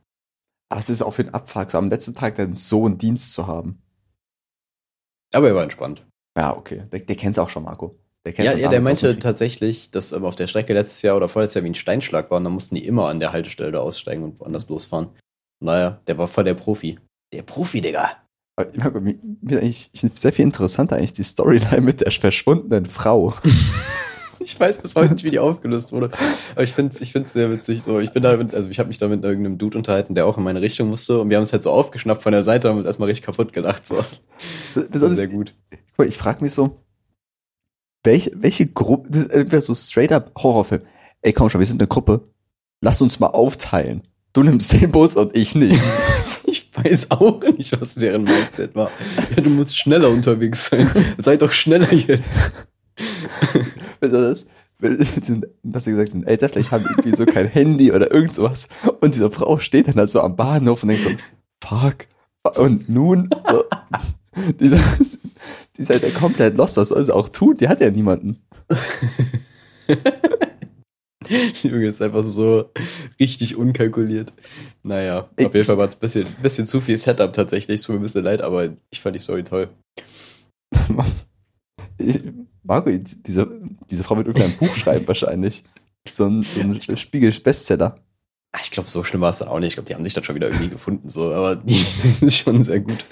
Aber es ist auch für den Abfuck, so am letzten Tag dann so einen Dienst zu haben. Aber er war entspannt. Ja, okay. Der, der kennt's auch schon, Marco. Der kennt Ja, ja, der meinte tatsächlich, dass aber auf der Strecke letztes Jahr oder vorletztes Jahr wie ein Steinschlag war und dann mussten die immer an der Haltestelle aussteigen und woanders losfahren. Naja, der war voll der Profi. Der Profi, Digga. Aber Marco, mir, mir eigentlich ich find sehr viel interessanter eigentlich die Storyline mit der verschwundenen Frau. (laughs) Ich weiß bis heute nicht, wie die aufgelöst wurde. Aber ich finde es ich find's sehr witzig. So, ich bin da mit, also ich habe mich da mit irgendeinem Dude unterhalten, der auch in meine Richtung musste. Und wir haben es halt so aufgeschnappt von der Seite und erstmal richtig kaputt gelacht. So. Das war Besonders, sehr gut. Guck mal, ich frage mich so, welche, welche Gruppe, das wäre so straight up Horrorfilm. Ey, komm schon, wir sind eine Gruppe. Lass uns mal aufteilen. Du nimmst den Bus und ich nicht. (laughs) Ich weiß auch nicht, was deren Mindset war. Ja, du musst schneller unterwegs sein. Sei doch schneller jetzt. (laughs) Besonders, wenn- sind, was du gesagt, sind älter, vielleicht haben irgendwie so kein Handy oder irgend sowas. Und diese Frau steht dann da so am Bahnhof und denkt so, fuck. Und nun, so, (laughs) die, die ist halt komplett lost, was soll sie auch tun? Die hat ja niemanden. (laughs) (laughs) Junge, ist einfach so richtig unkalkuliert. Naja, auf jeden Fall war es ein bisschen, bisschen zu viel Setup tatsächlich. Es tut mir ein bisschen leid, aber ich fand die Story toll. (laughs) Marco, diese, diese Frau wird irgendein Buch schreiben wahrscheinlich. So ein, so ein Spiegel-Bestseller. Ah, Ich glaube, so schlimm war es dann auch nicht. Ich glaube, die haben sich dann schon wieder irgendwie gefunden, so, aber die (laughs) ist schon sehr gut.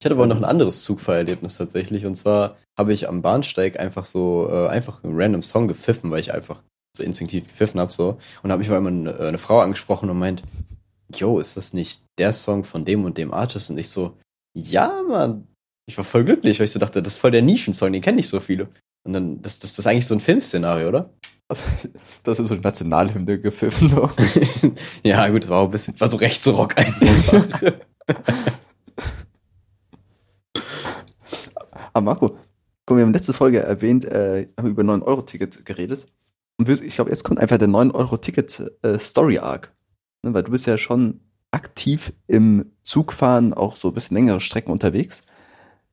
Ich hatte aber noch ein anderes Zugfahrerlebnis tatsächlich. Und zwar habe ich am Bahnsteig einfach so, äh, einfach einen random Song gepfiffen, weil ich einfach so instinktiv gepfiffen habe, so. Und habe mich mal immer eine, eine Frau angesprochen und meint, yo, ist das nicht der Song von dem und dem Artist? Und ich so, ja, Mann. Ich war voll glücklich, weil ich so dachte, das ist voll der Nischensong, den kennen nicht so viele. Und dann, das, das, das ist eigentlich so ein Filmszenario, oder? Also, Das ist so eine Nationalhymne gepfiffen, so. (laughs) ja, gut, war auch ein bisschen, war so recht so Rock einfach. (laughs) Aber Marco, guck, wir haben letzte Folge erwähnt, äh, haben über 9-Euro-Ticket geredet. Und ich glaube, jetzt kommt einfach der 9-Euro-Ticket-Story-Arc. Ne, weil du bist ja schon aktiv im Zugfahren, auch so ein bisschen längere Strecken unterwegs.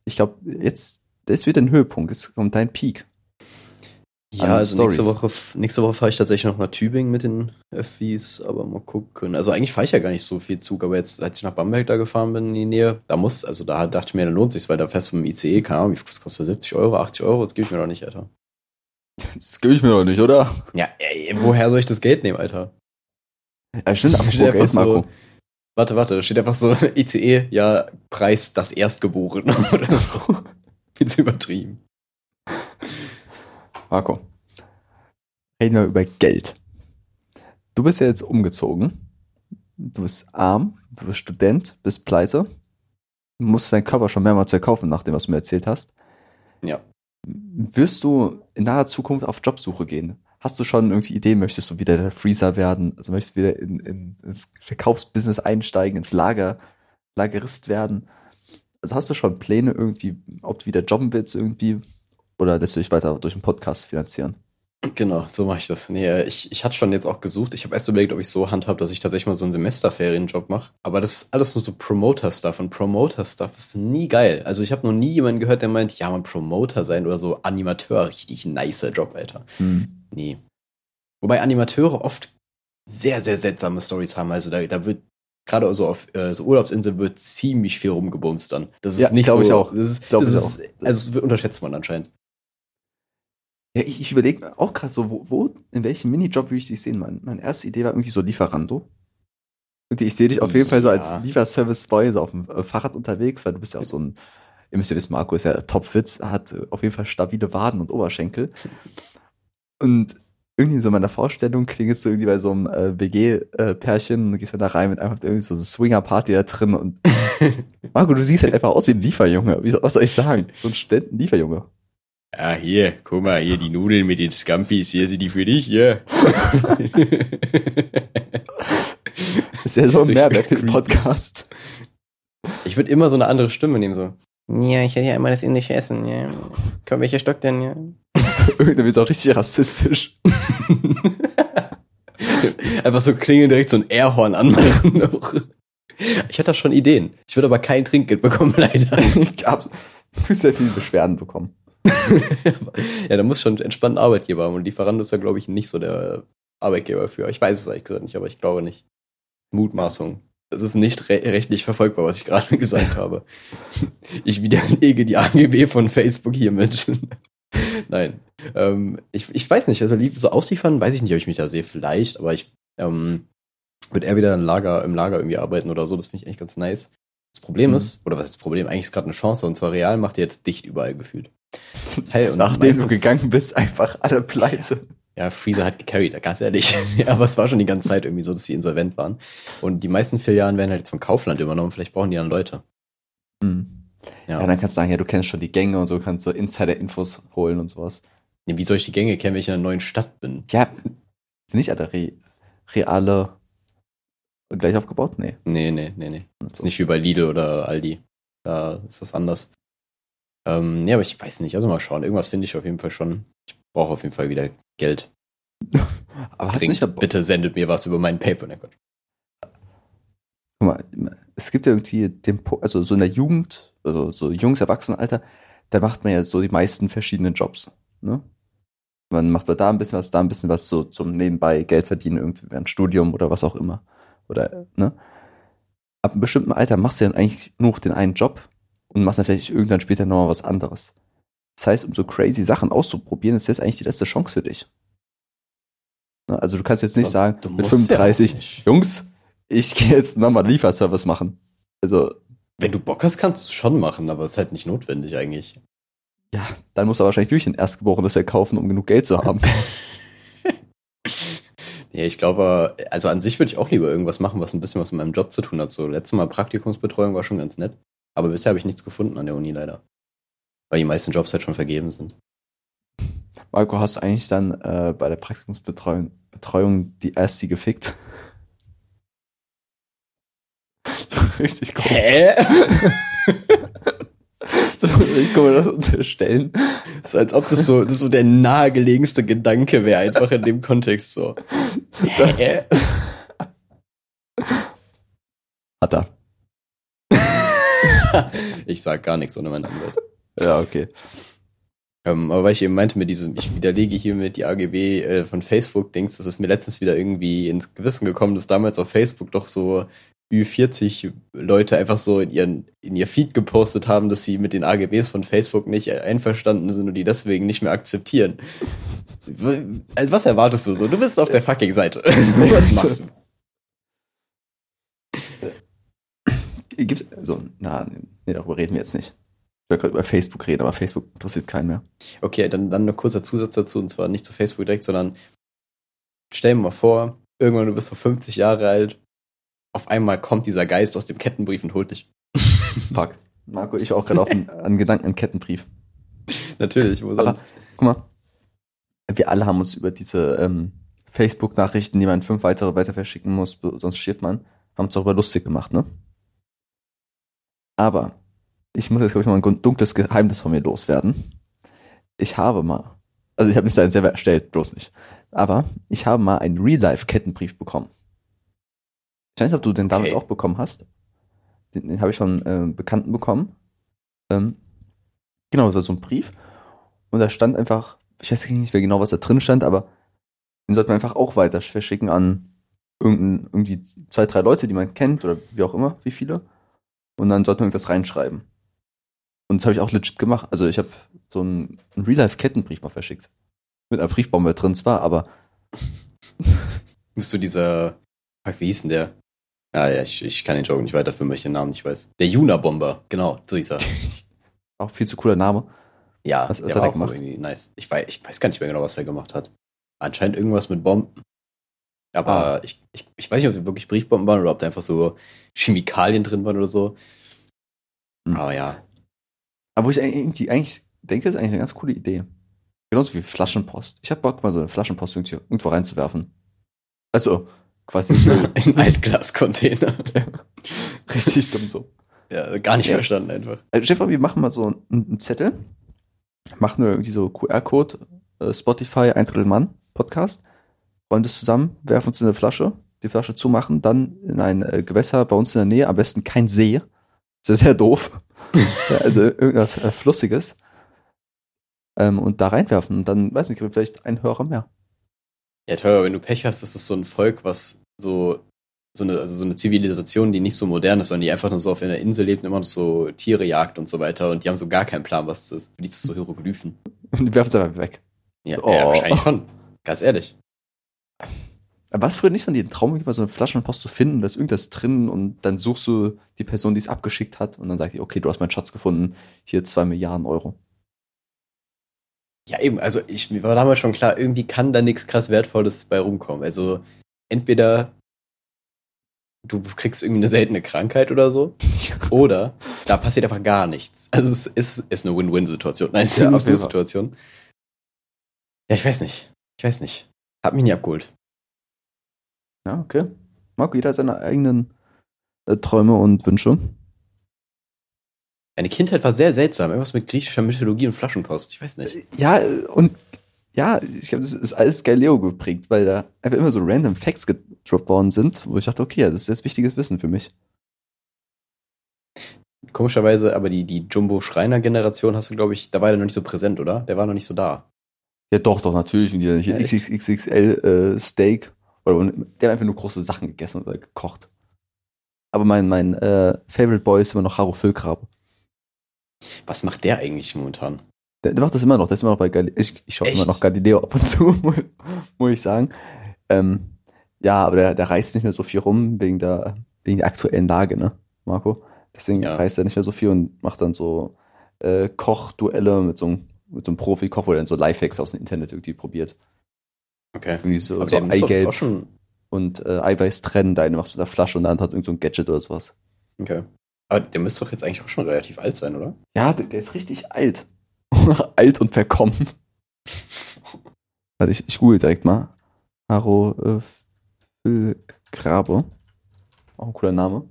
Ich glaube, jetzt, das wird ein Höhepunkt. Jetzt kommt dein Peak. Ja, also nächste Stories. Woche, nächste Woche fahre ich tatsächlich noch nach Tübingen mit den Öffis, aber mal gucken. Also eigentlich fahre ich ja gar nicht so viel Zug, aber jetzt, als ich nach Bamberg da gefahren bin in die Nähe, da muss, also da dachte ich mir, da lohnt sich's, weil da fährst du mit dem ICE, keine Ahnung, wie viel kostet das? 70 Euro, 80 Euro, das gebe ich mir doch nicht, Alter. Das gebe ich mir doch nicht, oder? Ja, ey, woher soll ich das Geld nehmen, Alter? Ja, stimmt, aber (laughs) Steht einfach Geld, so- Marco. Warte, warte, da steht einfach so, (laughs) ICE, ja, Preis das Erstgeborene (laughs) oder so. Viel zu übertrieben. Marco, reden wir über Geld. Du bist ja jetzt umgezogen. Du bist arm, du bist Student, bist pleite. Du musst deinen Körper schon mehrmals verkaufen, nach dem, was du mir erzählt hast. Ja. Wirst du in naher Zukunft auf Jobsuche gehen? Hast du schon irgendwie Ideen? Möchtest du wieder der Freezer werden? Also möchtest du wieder in, in, ins Verkaufsbusiness einsteigen, ins Lager, Lagerist werden? Also hast du schon Pläne irgendwie, ob du wieder jobben willst irgendwie? Oder lässt du dich weiter durch den Podcast finanzieren? Genau, so mache ich das. Nee, ich, ich hatte schon jetzt auch gesucht. Ich habe erst überlegt, ob ich so handhab, dass ich tatsächlich mal so einen Semesterferienjob mache. Aber das ist alles nur so Promoter-Stuff und Promoter-Stuff ist nie geil. Also ich habe noch nie jemanden gehört, der meint, ja, man Promoter sein oder so Animateur, richtig nicer Job, Alter. Nee. Wobei Animateure oft sehr, sehr seltsame Stories haben. Also da, da wird gerade so auf äh, so Urlaubsinseln wird ziemlich viel rumgebumst dann. Das ist Ja, nicht glaub so. ich auch. Das ist, das ich ist, auch. Also wird- unterschätzt man anscheinend. Ja, ich, ich überlege auch gerade so, wo, wo, in welchem Minijob würde ich dich sehen? Mein, meine erste Idee war irgendwie so Lieferando. Und ich sehe dich auf jeden Fall so als. Lieferservice-Boy, so auf dem äh, Fahrrad unterwegs, weil du bist ja auch so ein, ihr müsst ja wissen, Marco ist ja topfit, hat äh, auf jeden Fall stabile Waden und Oberschenkel. Und irgendwie so in meiner Vorstellung klingelst du irgendwie bei so einem äh, WG-Pärchen und gehst dann da rein mit einfach irgendwie so eine Swinger-Party da drin und (laughs) Marco, du siehst halt einfach aus wie ein Lieferjunge. Wie, was soll ich sagen? So ein Studenten-Lieferjunge. Ah, hier, guck mal, hier die Nudeln mit den Scampis, hier sind die für dich, hier. Das ist ja (laughs) so ein Mehrwert für den. Podcast. ich würde immer so eine andere Stimme nehmen, so. Ja, ich hätte ja immer das indische Essen, ja. Komm, welcher Stock denn, ja? (laughs) Irgendwie ist auch richtig rassistisch. (laughs) Einfach so klingeln, direkt so ein Airhorn anmachen. Ich hatte da schon Ideen. Ich würde aber kein Trinkgeld bekommen, leider. Ich habe sehr viele Beschwerden bekommen. Ja, da muss schon einen entspannten Arbeitgeber haben. Und Lieferando ist ja, glaube ich, nicht so der Arbeitgeber für. Ich weiß es ehrlich gesagt nicht, aber ich glaube nicht. Mutmaßung. Das ist nicht re rechtlich verfolgbar, was ich gerade (laughs) gesagt habe. Ich widerlege die AGB von Facebook hiermit. Nein. Ähm, ich, ich weiß nicht, also so ausliefern, weiß ich nicht, ob ich mich da sehe. Vielleicht, aber ich ähm, würde eher wieder im Lager, im Lager irgendwie arbeiten oder so. Das finde ich eigentlich ganz nice. Das Problem Mhm. ist, oder was ist das Problem? Eigentlich ist gerade eine Chance, und zwar Real macht ihr jetzt dicht überall gefühlt. (laughs) Und Nachdem du gegangen bist, einfach alle pleite. ja, Freezer hat gecarried, ganz ehrlich. (laughs) ja, aber es war schon die ganze Zeit irgendwie so, dass sie insolvent waren. Und die meisten Filialen werden halt jetzt von Kaufland übernommen. Vielleicht brauchen die dann Leute. Mhm. Ja. Ja. dann kannst du sagen, ja, du kennst schon die Gänge und so, kannst so Insider-Infos holen und sowas. Nee, Wie soll ich die Gänge kennen, wenn ich in einer neuen Stadt bin? Ja, sind nicht alle re reale gleich aufgebaut? Nee. Nee, nee, nee, nee. So. Ist nicht wie bei Lidl oder Aldi. Da ist das anders. Ähm, nee, aber ich weiß nicht. Also mal schauen. Irgendwas finde ich auf jeden Fall schon. Ich brauche auf jeden Fall wieder Geld. (laughs) Aber hast du Dringend. nicht Bitte sendet mir was über meinen Paper. Na Gott. Guck mal, es gibt ja irgendwie den, Po- also so in der Jugend, also so junges Erwachsenenalter, da macht man ja so die meisten verschiedenen Jobs. Ne? Man macht da ein bisschen was, da ein bisschen was, so zum Nebenbei Geld verdienen, irgendwie während Studium oder was auch immer. Oder, ne? Ab einem bestimmten Alter machst du dann eigentlich nur noch den einen Job und machst dann vielleicht irgendwann später nochmal was anderes. Das heißt, um so crazy Sachen auszuprobieren, ist jetzt eigentlich die letzte Chance für dich. Ne? Also du kannst jetzt nicht sagen, Du mit musst ja auch 35, nicht. Jungs, ich gehe jetzt nochmal Lieferservice machen. Also, Wenn du Bock hast, kannst du es schon machen, aber es ist halt nicht notwendig eigentlich. ja, dann musst du wahrscheinlich wirklich ein Erstgeborenes kaufen, um genug Geld zu haben. (laughs) Ja, ich glaube, also an sich würde ich auch lieber irgendwas machen, was ein bisschen was mit meinem Job zu tun hat. So, letztes Mal Praktikumsbetreuung war schon ganz nett. Aber bisher habe ich nichts gefunden an der Uni leider. Weil die meisten Jobs halt schon vergeben sind. Marco, hast du eigentlich dann äh, bei der Praktikumsbetreuung Betreuung die erste gefickt? (laughs) richtig komisch. Hä? (laughs) So, ich kann mir das unterstellen. so, als ob das so, das so der nahegelegenste Gedanke wäre, einfach in dem Kontext so. (laughs) Hä? Hat er. (laughs) ich sag gar nichts ohne meinen Anwalt. Ja, okay. Ähm, aber weil ich eben meinte, mit diesem, ich widerlege hiermit die AGB äh, von Facebook, denkst, das ist mir letztens wieder irgendwie ins Gewissen gekommen, dass damals auf Facebook doch so Ü40 Leute einfach so in, ihren, in ihr Feed gepostet haben, dass sie mit den AGBs von Facebook nicht einverstanden sind und die deswegen nicht mehr akzeptieren. Also Was erwartest du so? Du bist auf der fucking Seite. (laughs) Was machst du? Gibt's, so, na, nee, darüber reden wir jetzt nicht. Ich wollte gerade über Facebook reden, aber Facebook interessiert keinen mehr. Okay, dann, dann noch kurzer Zusatz dazu, und zwar nicht zu Facebook direkt, sondern stell dir mal vor, irgendwann du bist so 50 Jahre alt, auf einmal kommt dieser Geist aus dem Kettenbrief und holt dich. (laughs) Fuck. Marco, ich auch gerade auf einen, an Gedanken an Kettenbrief. Natürlich, wo Aber- sonst? Guck mal, wir alle haben uns über diese ähm, Facebook-Nachrichten, die man fünf weitere weiter verschicken muss, sonst stirbt man, haben uns darüber lustig gemacht, ne? Aber ich muss jetzt, glaube ich, mal ein dunkles Geheimnis von mir loswerden. Ich habe mal, also ich habe nicht einen selber erstellt, bloß nicht. Aber ich habe mal einen Real-Life-Kettenbrief bekommen. Ich weiß nicht, ob du den damals Okay. auch bekommen hast. Den, den habe ich von ähm, Bekannten bekommen. Ähm, genau, das war so ein Brief. Und da stand einfach, ich weiß nicht mehr genau, was da drin stand, aber den sollte man einfach auch weiter verschicken an irgendein, irgendwie zwei, drei Leute, die man kennt oder wie auch immer, wie viele. Und dann sollte man irgendwas reinschreiben. Und das habe ich auch legit gemacht. Also ich habe so einen, einen Real-Life-Kettenbrief mal verschickt. Mit einer Briefbombe drin zwar, aber (laughs) Bist du dieser, fuck, wie hieß denn der? Ah ja, ich, ich kann den Joke nicht weiterführen, weil ich den Namen nicht weiß. Der Juna-Bomber, genau, so hieß er. (laughs) auch viel zu cooler Name. Ja, Was- was der hat war er auch gemacht? irgendwie nice. Ich weiß, ich weiß gar nicht mehr genau, was er gemacht hat. Anscheinend irgendwas mit Bomben. Aber Ah. ich, ich, ich weiß nicht, ob es wirklich Briefbomben waren oder ob da einfach so Chemikalien drin waren oder so. Hm. Aber ja, Aber wo ich irgendwie eigentlich denke, das ist eigentlich eine ganz coole Idee. Genauso wie Flaschenpost. Ich habe Bock, mal so eine Flaschenpost irgendwo reinzuwerfen. Also, quasi (laughs) ein Altglascontainer. (laughs) richtig dumm so. Ja, gar nicht Ja. verstanden einfach. Also, Stefan, wir machen mal so einen, einen Zettel, machen nur irgendwie so QR-Code äh, Spotify Ein Drittel Mann Podcast, rollen das zusammen, werfen uns in eine Flasche, die Flasche zumachen, dann in ein äh, Gewässer bei uns in der Nähe, am besten kein See. Das ist sehr doof. (laughs) ja, also irgendwas äh, Flussiges. Ähm, und da reinwerfen. Und dann, weiß nicht, vielleicht ein Hörer mehr. Ja, toll, aber wenn du Pech hast, das ist so ein Volk, was so, so eine, also so eine Zivilisation, die nicht so modern ist, sondern die einfach nur so auf einer Insel lebt und immer noch so Tiere jagt und so weiter und die haben so gar keinen Plan, was das ist. Für die ist so Hieroglyphen. Und (laughs) die werfen es einfach weg. Ja, Oh. ja, wahrscheinlich schon. Ganz ehrlich. Aber war es früher nicht von dir ein Traum, mal so eine Flaschenpost zu finden, da ist irgendwas drin und dann suchst du die Person, die es abgeschickt hat und dann sagt die, okay, du hast meinen Schatz gefunden, hier zwei Milliarden Euro. Ja, eben, also ich, mir war damals schon klar, irgendwie kann da nichts krass Wertvolles bei rumkommen. Also entweder du kriegst irgendwie eine seltene Krankheit oder so, (laughs) oder da passiert einfach gar nichts. Also es ist, ist eine Win-Win-Situation. Nein, es ist eine Lose-Situation. Ja, ich weiß nicht. Ich weiß nicht. Hat mich nie abgeholt. Ja, okay. Marco, jeder hat seine eigenen äh, Träume und Wünsche. Meine Kindheit war sehr seltsam. Irgendwas mit griechischer Mythologie und Flaschenpost. Ich weiß nicht. Ja, äh, und ja, ich glaube, das ist alles Galileo geprägt, weil da einfach immer so random Facts gedroppt worden sind, wo ich dachte, okay, ja, das ist jetzt wichtiges Wissen für mich. Komischerweise, aber die, die Jumbo-Schreiner-Generation hast du, glaube ich, da war der noch nicht so präsent, oder? Der war noch nicht so da. Ja, doch, doch, natürlich. Und die hier Ja, echt? XXXL äh, Steak. Oder, der hat einfach nur große Sachen gegessen oder gekocht. Aber mein, mein äh, Favorite Boy ist immer noch Haro Füllkrab. Was macht der eigentlich momentan? Der, der macht das immer noch. Der ist immer noch bei Galileo. Ich, ich schaue immer noch Galileo ab und zu, (laughs) mu- muss ich sagen. Ähm, ja, aber der, der reist nicht mehr so viel rum wegen der, wegen der aktuellen Lage, ne, Marco? Deswegen Ja. reist er nicht mehr so viel und macht dann so äh, Kochduelle mit so einem, mit so einem Profi-Koch, wo er dann so Lifehacks aus dem Internet irgendwie probiert. Okay. Irgendwie so, so Eigelb und äh, Eiweiß trennen. Der eine macht mit der Flasche und der andere hat irgend so ein Gadget oder sowas. Okay. Aber der müsste doch jetzt eigentlich auch schon relativ alt sein, oder? Ja, der, der ist richtig alt. alt und verkommen. Warte, ich, ich google direkt mal. Haro äh, Füllgrabe. Auch ein cooler Name.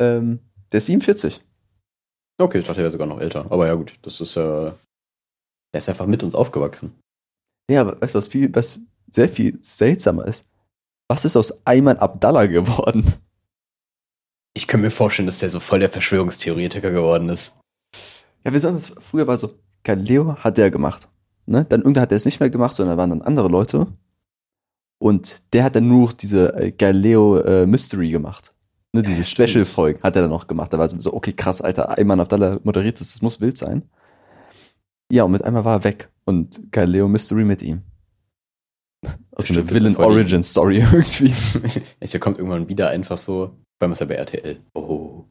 Ähm, der ist 47. Okay, ich dachte, der wäre sogar noch älter. Aber ja, gut, das ist äh, Der ist einfach mit uns aufgewachsen. Ja, aber weißt du, was viel, was sehr viel seltsamer ist? Was ist aus Ayman Abdallah geworden? Ich kann mir vorstellen, dass der so voll der Verschwörungstheoretiker geworden ist. Ja, wir sagen das, früher war so, Galileo hat der gemacht. Ne? Dann irgendwann hat er es nicht mehr gemacht, sondern waren dann andere Leute. Und der hat dann nur diese äh, Galileo äh, Mystery gemacht. Ne, diese Ja, Special-Folgen hat er dann noch gemacht. Da war so, okay, krass, Alter, Ayman Abdallah moderiert das, das muss wild sein. Ja, und mit einmal war er weg. Und Galileo Mystery mit ihm. Aus so einer Bestimmt ist er Villain voll die- Origin Story (laughs) irgendwie. (laughs) Der kommt irgendwann wieder einfach so, beim ist ja bei RTL. Oh.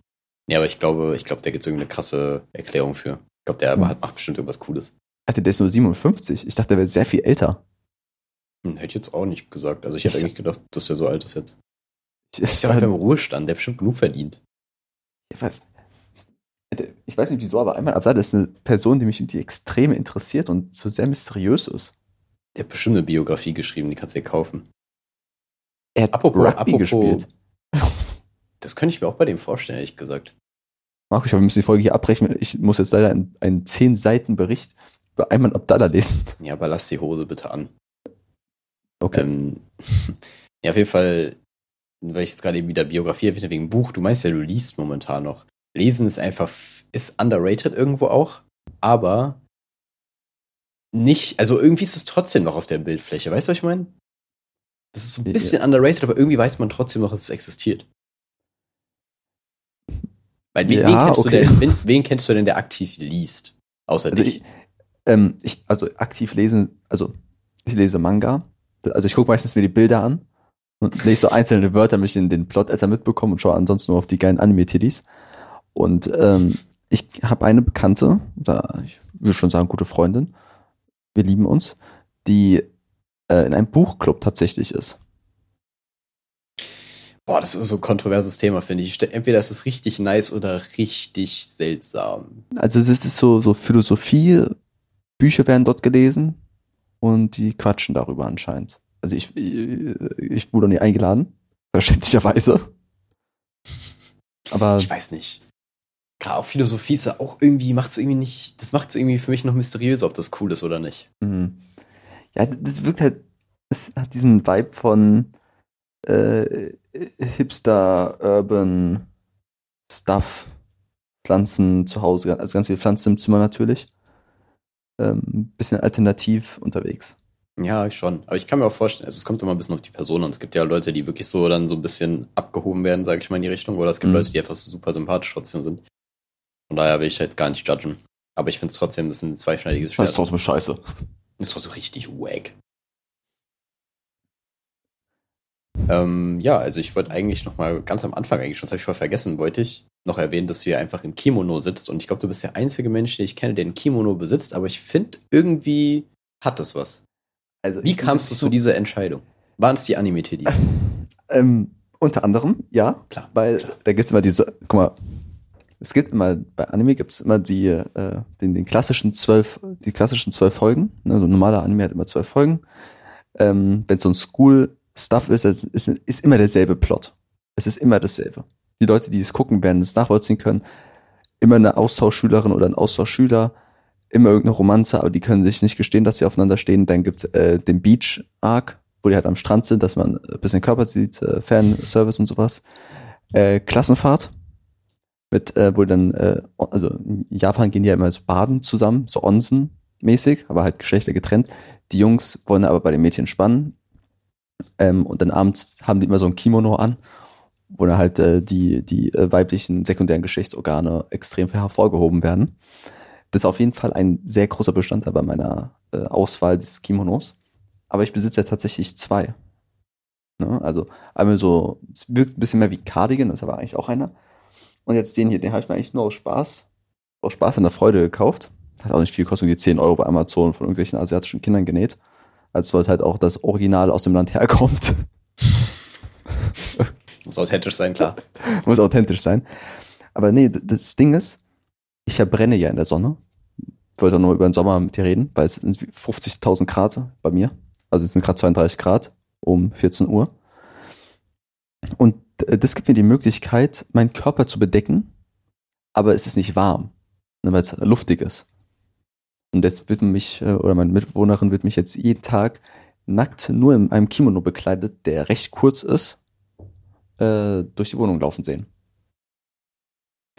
Ja, aber ich glaube, ich glaube, da gibt es irgendeine krasse Erklärung für. Ich glaube, der Hm. macht, bestimmt irgendwas Cooles. Alter, der ist nur 57. Ich dachte, der wäre sehr viel älter. Hm, hätte ich jetzt auch nicht gesagt. Also ich hätte Ich- eigentlich gedacht, dass der so alt ist jetzt. Ich, Ist ja (laughs) einfach im Ruhestand, der hat bestimmt genug verdient. Ich weiß nicht wieso, aber Ayman Abdallah ist eine Person, die mich irgendwie extrem interessiert und so sehr mysteriös ist. Der hat bestimmt eine Biografie geschrieben, die kannst du dir kaufen. Er hat Apropos- Rugby apropos- gespielt. (laughs) Das könnte ich mir auch bei dem vorstellen, ehrlich gesagt. Glaube, wir müssen die Folge hier abbrechen. Ich muss jetzt leider einen, einen 10 Seiten Bericht über Ayman Abdallah lesen. Ja, aber lass die Hose bitte an. Okay. Ähm, (laughs) ja, auf jeden Fall, weil ich jetzt gerade eben wieder Biografie erwähne wegen Buch, du meinst ja, du liest momentan noch. Lesen ist einfach, ist underrated irgendwo auch, aber nicht, also irgendwie ist es trotzdem noch auf der Bildfläche, weißt du, was ich meine? Das ist so ein Ja. bisschen underrated, aber irgendwie weiß man trotzdem noch, dass es existiert. Weil wen, wen, Ja, kennst okay. du denn, wen, wen kennst du denn, der aktiv liest? Außer Also dich. ich, ähm, ich, also aktiv lesen, also ich lese Manga. Also ich gucke meistens mir die Bilder an und lese so einzelne Wörter, damit ich den, den Plot besser mitbekomme und schaue ansonsten nur auf die geilen Anime-Titties. Und ähm, ich habe eine Bekannte, oder ich würde schon sagen, gute Freundin, wir lieben uns, die äh, in einem Buchclub tatsächlich ist. Boah, das ist so ein kontroverses Thema, finde ich. Entweder ist es richtig nice oder richtig seltsam. Also das ist so, so Philosophie, Bücher werden dort gelesen und die quatschen darüber anscheinend. Also ich, ich, ich wurde nie eingeladen, (laughs) verständlicherweise. Aber Ich weiß nicht. Gerade auch Philosophie ist ja auch irgendwie, macht es irgendwie nicht, das macht es irgendwie für mich noch mysteriöser, ob das cool ist oder nicht. mh. Ja, das wirkt halt, es hat diesen Vibe von äh, Hipster, Urban Stuff, Pflanzen zu Hause, also ganz viele Pflanzen im Zimmer natürlich. Ähm, bisschen alternativ unterwegs. Ja, schon. Aber ich kann mir auch vorstellen, also es kommt immer ein bisschen auf die Person an. Es gibt ja Leute, die wirklich so dann so ein bisschen abgehoben werden, sage ich mal, in die Richtung. Oder es gibt Mhm. Leute, die einfach so super sympathisch trotzdem sind. Von daher will ich jetzt gar nicht judgen. Aber ich finde es trotzdem, das ist ein zweischneidiges Das Schwert. ist trotzdem scheiße. Das war so richtig wack. Ähm, ja, also ich wollte eigentlich noch mal ganz am Anfang eigentlich schon, das habe ich voll vergessen, wollte ich noch erwähnen, dass du hier einfach im Kimono sitzt und ich glaube, du bist der einzige Mensch, den ich kenne, der ein Kimono besitzt, aber ich finde, irgendwie hat das was. Also Wie kamst du das zu dieser Entscheidung? Waren es die Anime-Tiddies? (laughs) Ähm, unter anderem, ja. Klar. Weil da gibt's immer diese, guck mal, es gibt immer, bei Anime gibt's immer die, äh, den, den klassischen zwölf, die klassischen zwölf Folgen. Ne, so ein normaler Anime hat immer zwölf Folgen. Ähm, Wenn so ein School-Stuff ist, es ist, ist immer derselbe Plot. Es ist immer dasselbe. Die Leute, die es gucken, werden es nachvollziehen können. Immer eine Austauschschülerin oder ein Austauschschüler, immer irgendeine Romanze, aber die können sich nicht gestehen, dass sie aufeinander stehen. Dann gibt's äh, den Beach-Arc, wo die halt am Strand sind, dass man ein bisschen Körper sieht, äh, Fanservice und sowas. Äh, Klassenfahrt, mit, äh, wo dann, äh, also in Japan gehen die ja immer so baden zusammen, so Onsen-mäßig, aber halt Geschlechter getrennt. Die Jungs wollen aber bei den Mädchen spannen. Ähm, und dann abends haben die immer so ein Kimono an, wo dann halt äh, die, die äh, weiblichen sekundären Geschlechtsorgane extrem hervorgehoben werden. Das ist auf jeden Fall ein sehr großer Bestandteil bei meiner äh, Auswahl des Kimonos. Aber ich besitze ja tatsächlich zwei. Ne? Also einmal so, es wirkt ein bisschen mehr wie Cardigan, das ist aber eigentlich auch einer. Und jetzt den hier, den habe ich mir eigentlich nur aus Spaß, aus Spaß an der Freude gekauft. Hat auch nicht viel gekostet, die 10 Euro bei Amazon von irgendwelchen asiatischen Kindern genäht. Als sollte halt auch das Original aus dem Land herkommt. (laughs) Muss authentisch sein, klar. (laughs) Muss authentisch sein. Aber nee, das Ding ist, ich verbrenne ja in der Sonne. Ich wollte nur über den Sommer mit dir reden, weil es sind 50.000 Grad bei mir. Also es sind gerade 32 Grad um 14 Uhr. Und das gibt mir die Möglichkeit, meinen Körper zu bedecken, aber es ist nicht warm, ne, weil es luftig ist. Und jetzt wird mich, äh, oder meine Mitbewohnerin wird mich jetzt jeden Tag nackt nur in einem Kimono bekleidet, der recht kurz ist, äh, durch die Wohnung laufen sehen.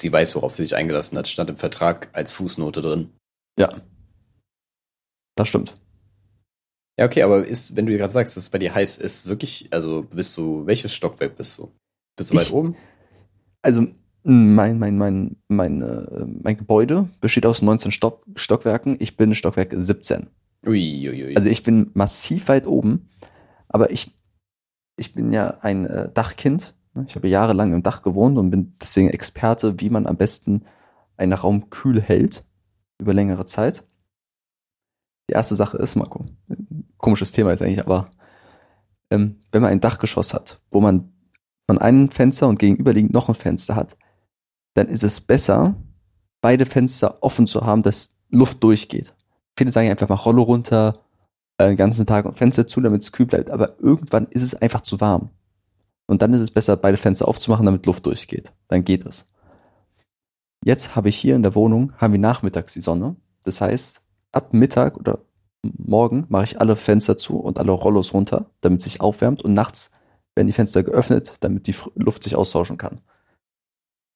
Sie weiß, worauf sie sich eingelassen hat, stand im Vertrag als Fußnote drin. Ja. Das stimmt. Ja, okay, aber ist, wenn du gerade sagst, dass es bei dir heiß ist, wirklich, also bist du, welches Stockwerk bist du? Bist du weit Ich- oben? Also mein, mein, mein, mein, äh, mein Gebäude besteht aus 19 Stock, Stockwerken. Ich bin Stockwerk 17. Ui, ui, ui. Also ich bin massiv weit oben, aber ich, ich bin ja ein äh, Dachkind. Ich habe jahrelang im Dach gewohnt und bin deswegen Experte, wie man am besten einen Raum kühl hält über längere Zeit. Die erste Sache ist, Marco, komisches Thema jetzt eigentlich, aber ähm, wenn man ein Dachgeschoss hat, wo man von einem Fenster und gegenüberliegend noch ein Fenster hat, dann ist es besser, beide Fenster offen zu haben, dass Luft durchgeht. Viele sagen einfach mal Rollo runter, äh, den ganzen Tag und Fenster zu, damit es kühl bleibt. Aber irgendwann ist es einfach zu warm. Und dann ist es besser, beide Fenster aufzumachen, damit Luft durchgeht. Dann geht es. Jetzt habe ich hier in der Wohnung, haben wir nachmittags die Sonne. Das heißt, ab Mittag oder morgen mache ich alle Fenster zu und alle Rollos runter, damit es sich aufwärmt. Und nachts werden die Fenster geöffnet, damit die Luft sich austauschen kann.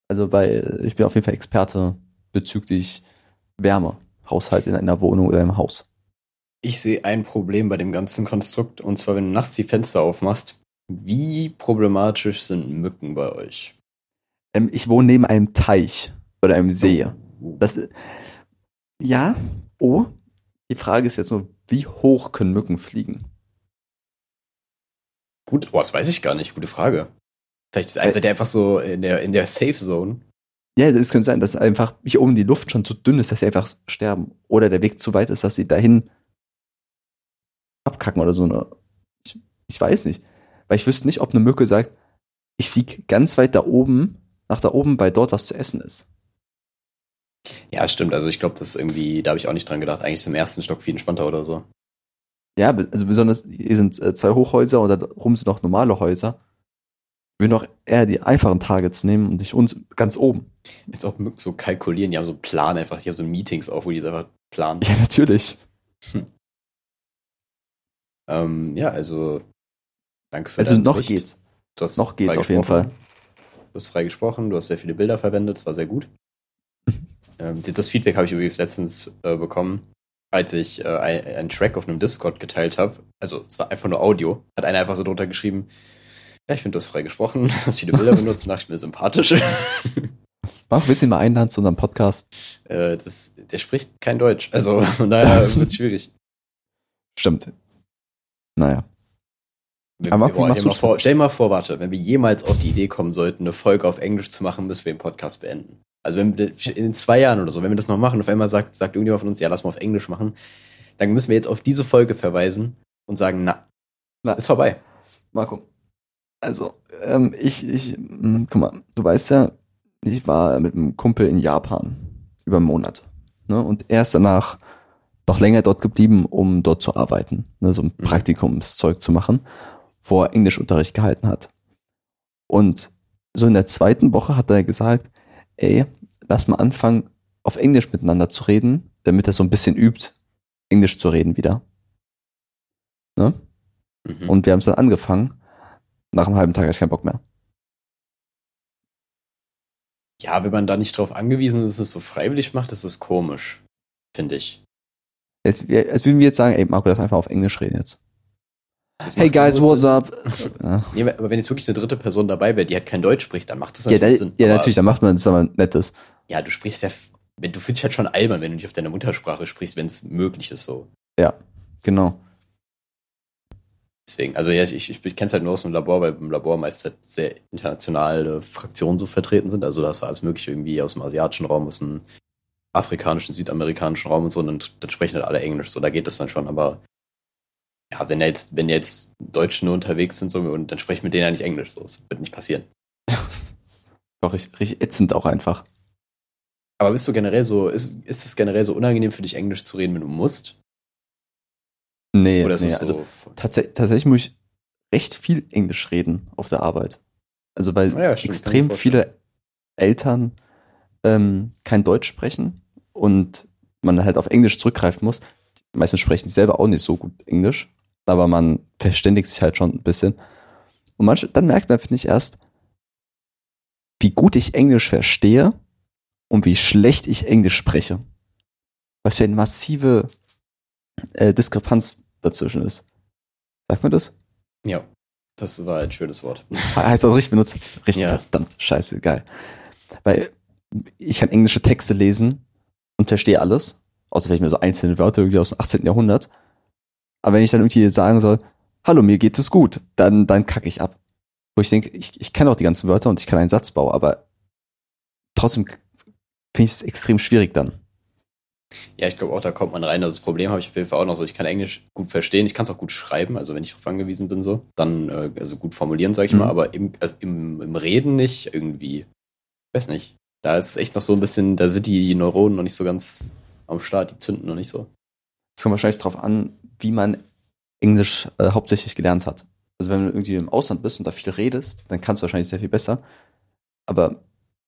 Also weil ich bin auf jeden Fall Experte bezüglich Wärme, Haushalt in einer Wohnung oder im Haus. Ich sehe ein Problem bei dem ganzen Konstrukt, und zwar, wenn du nachts die Fenster aufmachst, wie problematisch sind Mücken bei euch? Ähm, ich wohne neben einem Teich oder einem See. Uh, Das, ja, oh, die Frage ist jetzt nur, wie hoch können Mücken fliegen? Gut, boah, das weiß ich gar nicht. Gute Frage. Vielleicht ist einer der einfach so in der, in der Safe Zone. Ja, es könnte sein, dass einfach hier oben die Luft schon zu dünn ist, dass sie einfach sterben. Oder der Weg zu weit ist, dass sie dahin abkacken oder so. Eine, ich, ich weiß nicht. Weil ich wüsste nicht, ob eine Mücke sagt, ich fliege ganz weit da oben, nach da oben, weil dort was zu essen ist. Ja, stimmt. Also ich glaube, das ist irgendwie, da habe ich auch nicht dran gedacht. Eigentlich ist im ersten Stock viel entspannter oder so. Ja, also besonders hier sind äh, zwei Hochhäuser und da rum sind noch normale Häuser. Wir würden auch eher die einfachen Targets nehmen und nicht uns ganz oben. Ob Mücken so kalkulieren, die haben so einen Plan einfach, die haben so Meetings auf, wo die das einfach planen. Ja, natürlich. Ähm, ja, also danke für Also noch Bericht. geht's. Du hast Noch geht's auf jeden. Fall. Du hast frei gesprochen, du hast sehr viele Bilder verwendet, es war sehr gut. (laughs) ähm, das Feedback habe ich übrigens letztens äh, bekommen, als ich äh, ein- einen Track auf einem Discord geteilt habe. Also es war einfach nur Audio. Hat einer einfach so drunter geschrieben, ja, ich finde, du hast frei gesprochen, (laughs) hast viele Bilder (laughs) benutzt, dachte ich mir sympathisch. Marco, willst du ihn mal einladen zu unserem Podcast? äh, das, der spricht kein Deutsch, also (laughs) von daher wird es schwierig. Stimmt. Naja. Wenn, Aber wir, stell, mal vor, stell mal vor, warte, wenn wir jemals auf die Idee kommen sollten, eine Folge auf Englisch zu machen, müssen wir den Podcast beenden. Also wenn wir in zwei Jahren oder so, wenn wir das noch machen, auf einmal sagt, sagt irgendjemand von uns, ja, lass mal auf Englisch machen, dann müssen wir jetzt auf diese Folge verweisen und sagen, na, Na. ist vorbei. Marco. Also, ähm, ich, ich, mh, guck mal, du weißt ja, ich war mit einem Kumpel in Japan über einen Monat. Ne? Und er ist danach noch länger dort geblieben, um dort zu arbeiten, ne? so ein Mhm. Praktikumszeug zu machen, wo er Englischunterricht gehalten hat. Und so in der zweiten Woche hat er gesagt, ey, lass mal anfangen, auf Englisch miteinander zu reden, damit er so ein bisschen übt, Englisch zu reden wieder. Ne? Mhm. Und wir haben es dann angefangen. Nach einem halben Tag ich keinen Bock mehr. ja, wenn man da nicht drauf angewiesen ist, es so freiwillig macht, ist es komisch, finde ich. Wir- als würden wir jetzt sagen, ey, Marco, lass einfach auf Englisch reden jetzt. Hey guys, what's Sinn. up? ja, Nee, aber wenn jetzt wirklich eine dritte Person dabei wäre, die halt kein Deutsch spricht, dann macht das ja, natürlich da, Sinn. ja Aber- natürlich, dann macht man es, wenn man nett ist. Ja, du sprichst ja, wenn- du fühlst dich halt schon albern, wenn du nicht auf deiner Muttersprache sprichst, wenn es möglich ist so. Ja, genau. Deswegen, also ja, ich, ich, ich kenne es halt nur aus dem Labor, weil im Labor meist halt sehr internationale Fraktionen so vertreten sind. Also da ist alles mögliche irgendwie aus dem asiatischen Raum, aus dem afrikanischen, südamerikanischen Raum und so. Und dann sprechen halt alle Englisch. So, da geht das dann schon. Aber ja, wenn jetzt, wenn jetzt Deutsche nur unterwegs sind so, und dann spreche ich mit denen ja nicht Englisch. So, das wird nicht passieren. (laughs) Doch, richtig, richtig ätzend auch einfach. Aber bist du generell so, ist, ist es generell so unangenehm für dich, Englisch zu reden, wenn du musst? Nee, Oder ist nee es also so? tatsächlich, muss ich recht viel Englisch reden auf der Arbeit. Also weil Ja, stimmt, extrem viele Eltern ähm, kein Deutsch sprechen und man halt auf Englisch zurückgreifen muss. Meistens sprechen die selber auch nicht so gut Englisch, aber man verständigt sich halt schon ein bisschen. Und manche, dann merkt man, finde ich, erst, wie gut ich Englisch verstehe und wie schlecht ich Englisch spreche. Was für eine massive äh, Diskrepanz dazwischen ist. Sagt man das? Ja, das war ein schönes Wort. Heißt das richtig benutzt? Richtig, Ja. verdammt, scheiße, geil. Weil ich kann englische Texte lesen und verstehe alles, außer vielleicht mir so einzelne Wörter irgendwie aus dem 18. Jahrhundert. Aber wenn ich dann irgendwie sagen soll, hallo, mir geht es gut, dann, dann kacke ich ab. Wo ich denke, ich, ich kenne auch die ganzen Wörter und ich kann einen Satzbau, aber trotzdem finde ich es extrem schwierig dann. Ja, ich glaube auch, da kommt man rein. Also das Problem habe ich auf jeden Fall auch noch so. Ich kann Englisch gut verstehen, ich kann es auch gut schreiben, also wenn ich darauf angewiesen bin, so. Dann, äh, also gut formulieren, sage ich Mhm. mal, aber im, äh, im, im Reden nicht irgendwie. Weiß nicht. Da ist echt noch so ein bisschen, da sind die Neuronen noch nicht so ganz am Start, die zünden noch nicht so. Es kommt wahrscheinlich darauf an, wie man Englisch äh, hauptsächlich gelernt hat. Also wenn du irgendwie im Ausland bist und da viel redest, dann kannst du wahrscheinlich sehr viel besser. Aber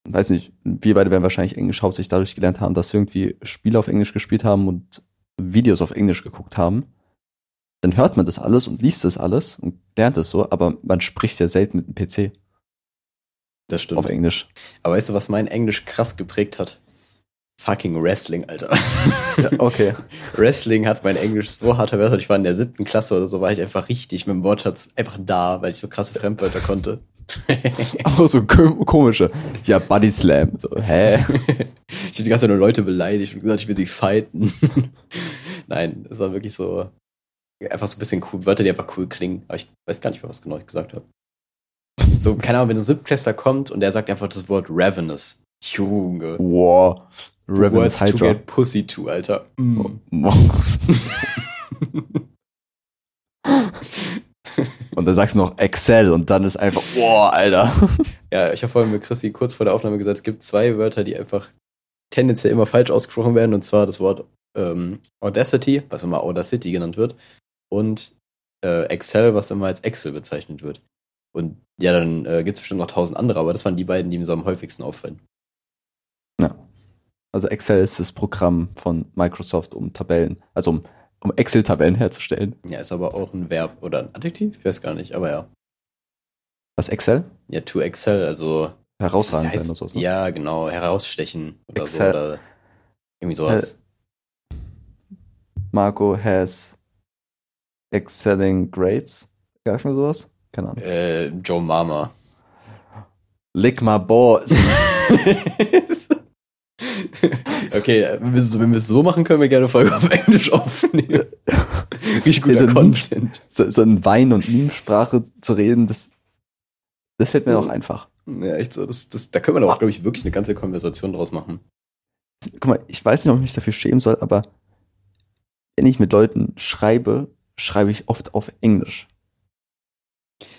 weiß nicht, wir beide werden wahrscheinlich Englisch hauptsächlich dadurch gelernt haben, dass wir irgendwie Spiele auf Englisch gespielt haben und Videos auf Englisch geguckt haben. Dann hört man das alles und liest das alles und lernt es so, aber man spricht ja selten mit dem PC Das stimmt. auf Englisch. Aber weißt du, was mein Englisch krass geprägt hat? Fucking Wrestling, Alter. Okay. (laughs) Wrestling hat mein Englisch so hart verbessert. Ich war in der siebten Klasse oder so, war ich einfach richtig mit dem Wortschatz einfach da, weil ich so krasse Fremdwörter konnte. (laughs) Aber so kom- komische. Ja, Body Slam. So, hä? (laughs) ich habe die ganze Zeit nur Leute beleidigt und gesagt, ich will sie fighten. Nein, es war wirklich so einfach so ein bisschen cool, Wörter, die einfach cool klingen. Aber ich weiß gar nicht mehr, was genau ich gesagt habe. So, keine Ahnung, wenn ein Siebtklässler kommt und der sagt einfach das Wort ravenous. Junge. Wow. Words Ravenous to get pussy to, Alter. Mm. (laughs) und dann sagst du noch Excel und dann ist einfach, boah, Alter. Ja, ich habe vorhin mit Chrissy kurz vor der Aufnahme gesagt, es gibt zwei Wörter, die einfach tendenziell immer falsch ausgesprochen werden, und zwar das Wort ähm, Audacity, was immer Audacity genannt wird, und äh, Excel, was immer als Excel bezeichnet wird. Und ja, dann äh, gibt es bestimmt noch tausend andere, aber das waren die beiden, die mir so am häufigsten auffallen. Also Excel ist das Programm von Microsoft, um Tabellen, also um um Excel-Tabellen herzustellen. Ja, ist aber auch ein Verb oder ein Adjektiv? Ich weiß gar nicht, aber ja. Was, Excel? Ja, to excel, also. Herausragend heißt, sein und so. ne? Ja, genau, herausstechen oder Excel. so. Oder irgendwie sowas. Marco has excelling grades. Gab mir sowas? Keine Ahnung. Äh, Joe Mama. Lick my balls. (laughs) (laughs) okay, wenn wir, es- wenn wir es so machen, können wir gerne Folge auf Englisch aufnehmen. (laughs) Richtig guter Also, Content. so, so in Wein- und Meme-Sprache zu reden, das, das fällt mir auch einfach. Ja, echt so. Das, das, da können wir doch auch, glaube ich, wirklich eine ganze Konversation draus machen. Guck mal, ich weiß nicht, ob ich mich dafür schämen soll, aber wenn ich mit Leuten schreibe, schreibe ich oft auf Englisch.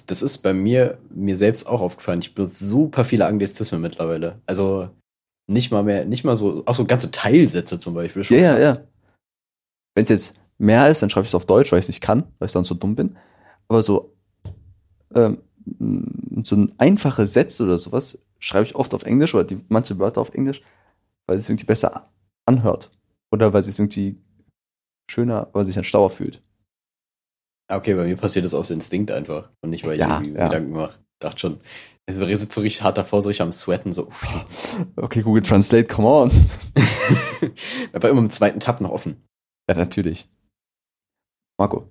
Das ist bei mir, mir selbst auch aufgefallen. Ich benutze super viele Anglizismen mittlerweile. Also nicht mal mehr, nicht mal so, auch so ganze Teilsätze zum Beispiel. Ja, ja, ja. Wenn es jetzt mehr ist, dann schreibe ich es auf Deutsch, weil ich es nicht kann, weil ich sonst so dumm bin. Aber so, ähm, so einfache Sätze oder sowas schreibe ich oft auf Englisch oder die, manche Wörter auf Englisch, weil es irgendwie besser anhört. Oder weil es irgendwie schöner, weil sich dann schlauer fühlt. Okay, bei mir passiert das aus Instinkt einfach. Und nicht, weil ich Ja, irgendwie ja. Gedanken mache. Dachte schon, also wir sind so richtig hart davor, so richtig am Sweaten, so. Uff. (laughs) Okay, Google Translate, come on. (laughs) Aber immer im zweiten Tab noch offen. Ja, natürlich. Marco,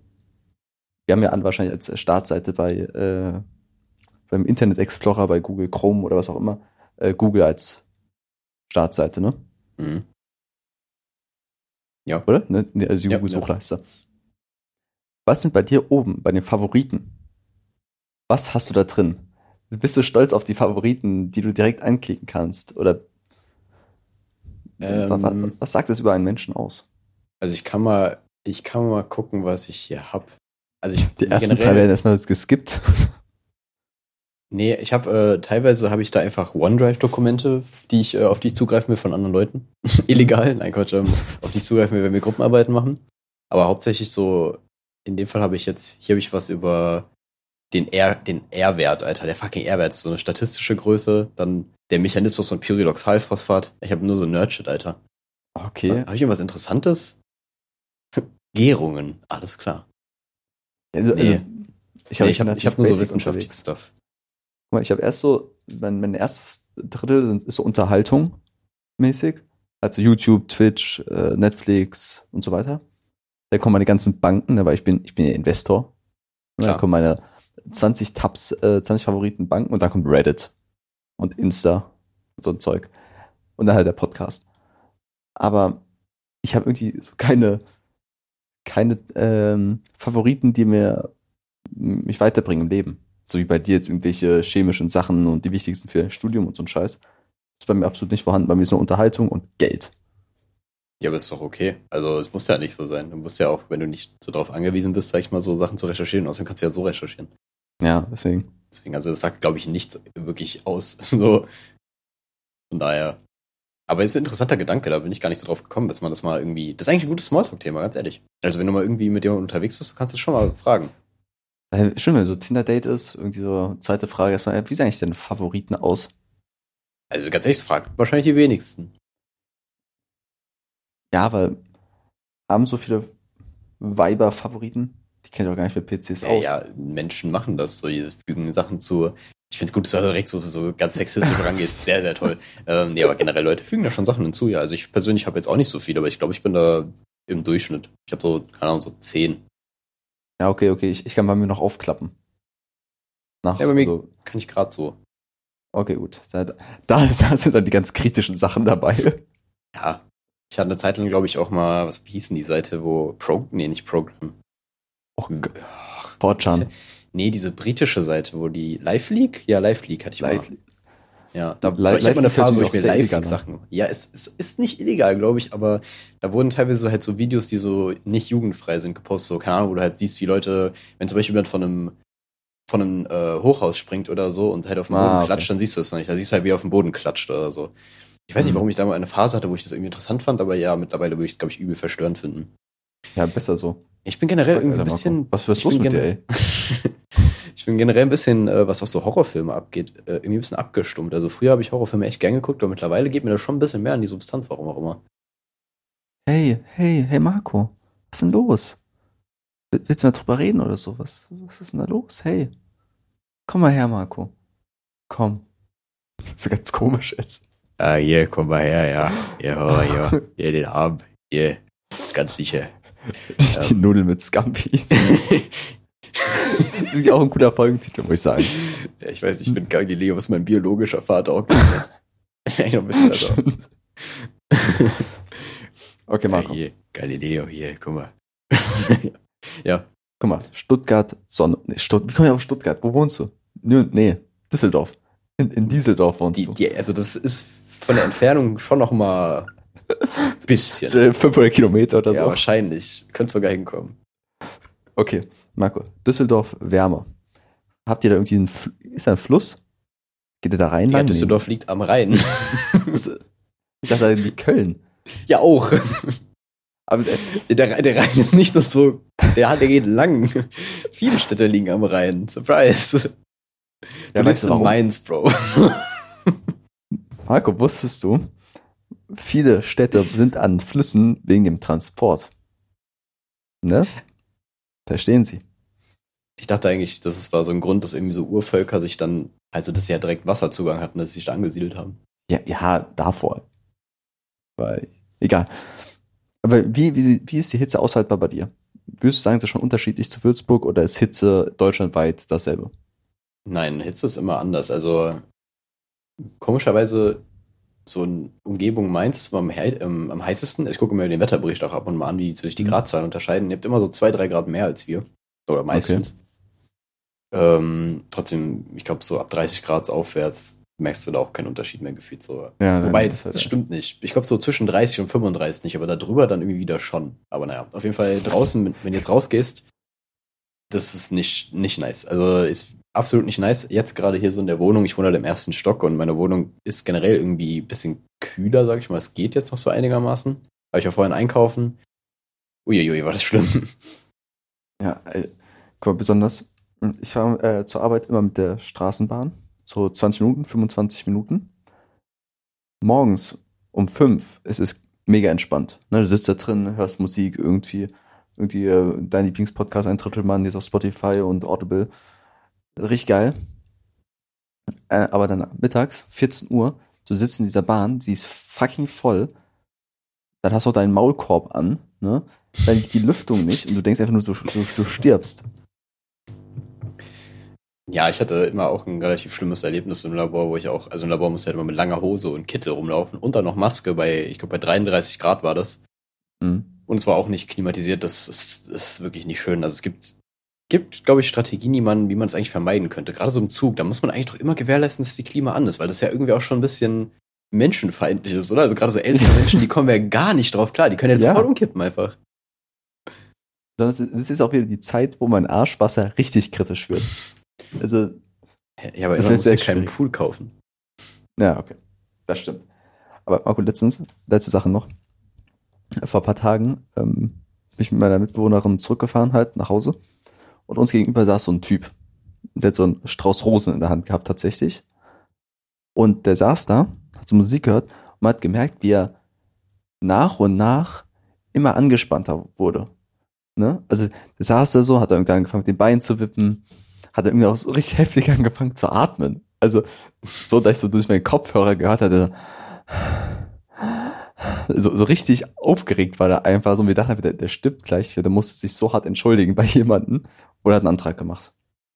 wir haben ja an wahrscheinlich als Startseite bei äh, beim Internet Explorer, bei Google Chrome oder was auch immer, äh, Google als Startseite, ne? Mhm. Oder? Ne? Nee, Also die Ja, Google-Suchleiste. Was sind bei dir oben, bei den Favoriten? Was hast du da drin? Bist du stolz auf die Favoriten, die du direkt anklicken kannst? Oder Ähm, was, was, sagt das über einen Menschen aus? Also ich kann mal, ich kann mal gucken, was ich hier hab. Also ich Die ersten drei werden erstmal geskippt. (laughs) Nee, ich habe äh, teilweise habe ich da einfach OneDrive-Dokumente, die ich, äh, auf die ich zugreifen will von anderen Leuten. (laughs) Illegal, nein Quatsch, ähm, auf die ich zugreifen will, wenn wir Gruppenarbeiten machen. Aber hauptsächlich so, in dem Fall habe ich jetzt, hier habe ich was über den R, den R-Wert, Alter, der fucking R-Wert ist so eine statistische Größe, dann der Mechanismus von Pyridoxalphosphat. Ich habe nur so Nerdshit, Alter. Okay. Habe ich irgendwas Interessantes? (laughs) Gärungen, alles klar. Also, Nee. also, ich Nee, habe habe ich hab nur so wissenschaftliches Stuff. Guck mal, ich habe erst so, mein, mein erstes Drittel sind, ist so Unterhaltung mäßig. Also YouTube, Twitch, äh, Netflix und so weiter. Da kommen meine ganzen Banken, ne, weil ich bin, ich bin ja Investor. Da Klar. kommen meine 20 Tabs, äh, 20 Favoriten Banken und dann kommt Reddit und Insta und so ein Zeug. Und dann halt der Podcast. Aber ich habe irgendwie so keine, keine ähm, Favoriten, die mir mich weiterbringen im Leben. So wie bei dir jetzt irgendwelche chemischen Sachen und die wichtigsten für Studium und so ein Scheiß. Das ist bei mir absolut nicht vorhanden. Bei mir ist nur Unterhaltung und Geld. Ja, aber ist doch okay. Also es muss ja nicht so sein. Du musst ja auch, wenn du nicht so darauf angewiesen bist, sag ich mal, so Sachen zu recherchieren. Außerdem kannst du ja so recherchieren. Ja, deswegen. Deswegen, also das sagt, glaube ich, nichts wirklich aus. (laughs) So. Von daher. Aber es ist ein interessanter Gedanke, da bin ich gar nicht so drauf gekommen, dass man das mal irgendwie. Das ist eigentlich ein gutes Smalltalk-Thema, ganz ehrlich. Also wenn du mal irgendwie mit jemandem unterwegs bist, kannst du schon mal fragen. Schön, wenn so Tinder-Date ist, irgendwie so zweite Frage erstmal, äh, wie sehen eigentlich deine Favoriten aus? Also ganz ehrlich, das fragt wahrscheinlich die wenigsten. Ja, weil haben so viele Weiber-Favoriten, die kennen doch gar nicht mit PCs Ja, aus. ja, Menschen machen das so, die fügen Sachen zu. Ich finde es gut, dass du da direkt so, so ganz sexistisch rangehst. (laughs) Sehr, sehr toll. Ähm, nee, aber generell Leute fügen da schon Sachen hinzu, ja. Also ich persönlich habe jetzt auch nicht so viel, aber ich glaube, ich bin da im Durchschnitt. Ich habe so, keine Ahnung, so zehn. Ja, okay, okay, ich, ich kann bei mir noch aufklappen. Nach, Ja, bei mir- so, Kann ich gerade so. okay, gut. Da, (laughs) da, sind dann die ganz kritischen Sachen dabei. Ja. Ich hatte eine Zeit lang, glaube ich, auch mal, was hieß denn die Seite, wo Pro, nee, nicht Program. Och, Ach, Fortran. nee, diese britische Seite, wo die Live League? Ja, Live League hatte ich mal. Live- Ja, da Li- ich habe mal eine Phase, wo ich mir auch sehr live illegal an. Sachen. Ja, es, es ist nicht illegal, glaube ich, aber da wurden teilweise halt so Videos, die so nicht jugendfrei sind, gepostet. So, keine Ahnung, wo du halt siehst, wie Leute, wenn zum Beispiel jemand von einem von einem äh, Hochhaus springt oder so und halt auf den Ah, Boden okay. klatscht, dann siehst du es nicht. Da siehst du halt, wie er auf den Boden klatscht oder so. Ich weiß nicht, Mhm. warum ich da mal eine Phase hatte, wo ich das irgendwie interessant fand, aber ja, mittlerweile würde ich es, glaube ich, übel verstörend finden. Ja, besser so. Ich bin generell irgendwie ein bisschen. Was ist ich los mit dir, ey? (laughs) ich bin generell ein bisschen, äh, was auch so Horrorfilme abgeht, äh, irgendwie ein bisschen abgestumpft. Also früher habe ich Horrorfilme echt gern geguckt, aber mittlerweile geht mir das schon ein bisschen mehr an die Substanz, warum auch immer. Hey, hey, hey Marco. Was ist denn los? Will- Willst du mal drüber reden oder so? Was, was ist denn da los? Hey, komm mal her, Marco. Komm. Das ist ganz komisch jetzt. Ah, hier, komm mal her, ja. Ja, ja. (laughs) Hier, den Arm. Hier. Ist ganz sicher. Die, die Nudeln mit Scampi. (laughs) Das ist auch ein guter Folgentitel, muss ich sagen. Ja, ich weiß ich bin Galileo, ist mein biologischer Vater auch. Eigentlich noch ein bisschen besser. Okay, Ja, Marco. hier, Galileo, hier, guck mal. (laughs) ja, Guck mal, Stuttgart, Sonne. Nee, Stutt wie komme ich auf Stuttgart? Wo wohnst du? Nö, nee, Düsseldorf. In, in Dieseldorf wohnst die, du. die, also das ist von der Entfernung schon noch mal (laughs) bisschen. So 500 Kilometer oder Ja, so. wahrscheinlich. Könnte sogar hinkommen. Okay, Marco. Düsseldorf, Wärme. Habt ihr da irgendwie einen, Fl- ist da ein Fluss? Geht ihr da rein? Ja, lang? Düsseldorf liegt am Rhein. Nee. (laughs) Ich dachte, irgendwie Köln. ja, auch. Aber äh, Der, Rhein- der Rhein ist nicht nur so, der, der geht lang. Viele Städte liegen am Rhein. Surprise. Du Ja, lebst weißt du in? Mainz, Bro. Marco, wusstest du, viele Städte sind an Flüssen wegen dem Transport. Ne? Verstehen Sie? Ich dachte eigentlich, das war so ein Grund, dass irgendwie so Urvölker sich dann, also dass sie ja direkt Wasserzugang hatten, dass sie sich da angesiedelt haben. Ja, ja, davor. Weil, egal. Aber wie, wie, wie ist die Hitze aushaltbar bei dir? Würdest du sagen, es ist schon unterschiedlich zu Würzburg oder ist Hitze deutschlandweit dasselbe? Nein, Hitze ist immer anders. Also komischerweise so eine Umgebung Mainz am, ähm, am heißesten. Ich gucke mir den Wetterbericht auch ab und mal an, wie sich die Mhm. Gradzahlen unterscheiden. Ihr habt immer so zwei, drei Grad mehr als wir. Oder meistens. Ähm, trotzdem, ich glaube, so ab 30 Grad aufwärts merkst du da auch keinen Unterschied mehr gefühlt. So. Ja, Wobei, das, das stimmt nicht. Ich glaube, so zwischen 30 und 35 nicht, aber darüber dann irgendwie wieder schon. Aber naja, auf jeden Fall (laughs) draußen, wenn- wenn du jetzt rausgehst, das ist nicht, nicht nice. Also ist absolut nicht nice. Jetzt gerade hier so in der Wohnung, ich wohne halt im ersten Stock und meine Wohnung ist generell irgendwie ein bisschen kühler, sag ich mal. Es geht jetzt noch so einigermaßen. Weil ich war vorhin einkaufen. Uiuiui, war das schlimm. (laughs) Ja, äh, guck mal, besonders, ich fahre äh, zur Arbeit immer mit der Straßenbahn, so 20 Minuten, 25 Minuten. Morgens um 5 es ist mega entspannt. Ne, du sitzt da drin, hörst Musik, irgendwie, irgendwie äh, dein Lieblingspodcast, ein Drittel Mann, jetzt auf Spotify und Audible. Richtig geil. Äh, aber dann mittags, 14 Uhr, du sitzt in dieser Bahn, sie ist fucking voll. Dann hast du auch deinen Maulkorb an, ne? Dann liegt die Lüftung nicht und du denkst einfach nur, so, so, du stirbst. Ja, ich hatte immer auch ein relativ schlimmes Erlebnis im Labor, wo ich auch, also im Labor musste ich halt immer mit langer Hose und Kittel rumlaufen und dann noch Maske bei, ich glaube bei 33 Grad war das. Mhm. Und es war auch nicht klimatisiert, das ist, das ist wirklich nicht schön. Also es gibt, gibt, glaube ich, Strategien, die man, wie man es eigentlich vermeiden könnte. Gerade so im Zug, da muss man eigentlich doch immer gewährleisten, dass die Klima an ist, weil das ja irgendwie auch schon ein bisschen menschenfeindlich ist, oder? Also gerade so ältere (laughs) Menschen, die kommen ja gar nicht drauf klar, die können jetzt Ja. voll umkippen einfach. Sondern es ist- auch wieder die Zeit, wo mein Arschwasser richtig kritisch wird. Also, Ja, aber Das ist muss ja keinen. Pool kaufen. ja, okay. Das stimmt. Aber Marco, letztens, letzte Sache noch. Vor ein paar Tagen ähm, bin ich mit meiner Mitbewohnerin zurückgefahren halt nach Hause. Und uns gegenüber saß so ein Typ. Der hat so einen Strauß Rosen in der Hand gehabt tatsächlich. Und der saß da, hat so Musik gehört und hat gemerkt, wie er nach und nach immer angespannter wurde. Ne? Also der saß da so, hat dann irgendwann angefangen mit den Beinen zu wippen, hat er irgendwie auch so richtig (laughs) heftig angefangen zu atmen. Also so, dass ich so durch meinen Kopfhörer gehört hatte, so, so richtig aufgeregt war er einfach so und wir dachten, der, der stirbt gleich, der musste sich so hart entschuldigen bei jemandem oder hat einen Antrag gemacht.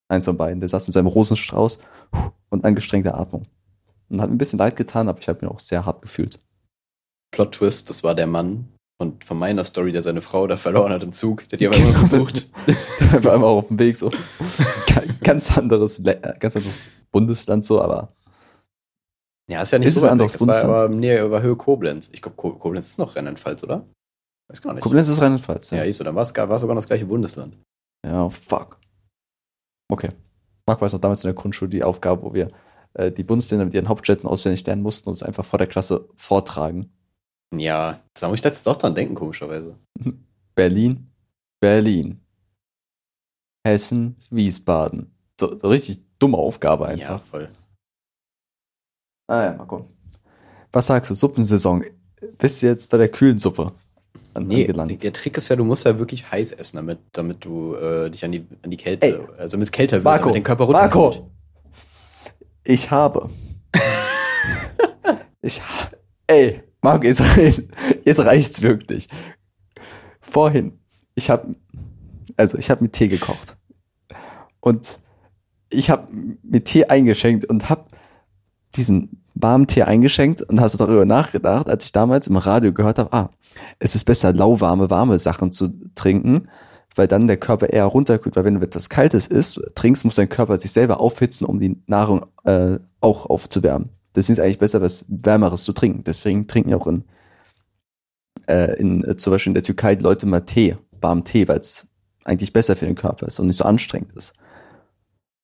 Eins von beiden. Der saß mit seinem Rosenstrauß und angestrengter Atmung. Und hat mir ein bisschen leid getan, aber ich habe mich auch sehr hart gefühlt. Plot Twist, das war der Mann und von meiner Story, der seine Frau da verloren hat im Zug. Der hat die aber (laughs) immer gesucht. Der war immer auch auf dem Weg so. Ga- (laughs) Ganz anderes, äh, ganz anderes Bundesland so, aber Ja, ist ja nicht Ist so ein weit weg. anderes Das war Bundesland? aber näher über Höhe Koblenz. Ich glaube, Koblenz ist noch Rheinland-Pfalz, oder? Weiß gar nicht. Koblenz ist Rheinland-Pfalz. ja, ist so. Dann war es sogar noch das gleiche Bundesland. Ja, fuck. Okay. Marc weiß noch damals in der Grundschule die Aufgabe, wo wir äh, die Bundesländer mit ihren Hauptstädten auswendig lernen mussten und es einfach vor der Klasse vortragen. Ja, da muss ich letztens auch dran denken, komischerweise. (laughs) Berlin, Berlin. Hessen, Wiesbaden. So, so richtig dumme Aufgabe Ja, einfach. voll. Ah ja, Marco. Was sagst du? Suppensaison. Bist du jetzt bei der kühlen Suppe? An, Nee, angelangt. der Trick ist ja, du musst ja wirklich heiß essen, damit, damit du äh, dich an die, an die Kälte, Ey, also damit es kälter wird, Marco, damit dein Körper runterkühlt. Marco, ich habe. (laughs) ich ha- Ey, Marco, jetzt, jetzt, reicht's wirklich. Vorhin, ich habe, also ich habe mit Tee gekocht und ich habe mit Tee eingeschenkt und habe diesen warmen Tee eingeschenkt und hast darüber nachgedacht, als ich damals im Radio gehört habe, ah, es ist besser lauwarme, warme Sachen zu trinken, weil dann der Körper eher runterkühlt, weil wenn du etwas Kaltes isst, trinkst, muss dein Körper sich selber aufhitzen, um die Nahrung äh, auch aufzuwärmen. Deswegen ist es eigentlich besser, was Wärmeres zu trinken. Deswegen trinken ja auch in, äh, in äh, zum Beispiel in der Türkei die Leute mal Tee, warmen Tee, weil es eigentlich besser für den Körper ist und nicht so anstrengend ist.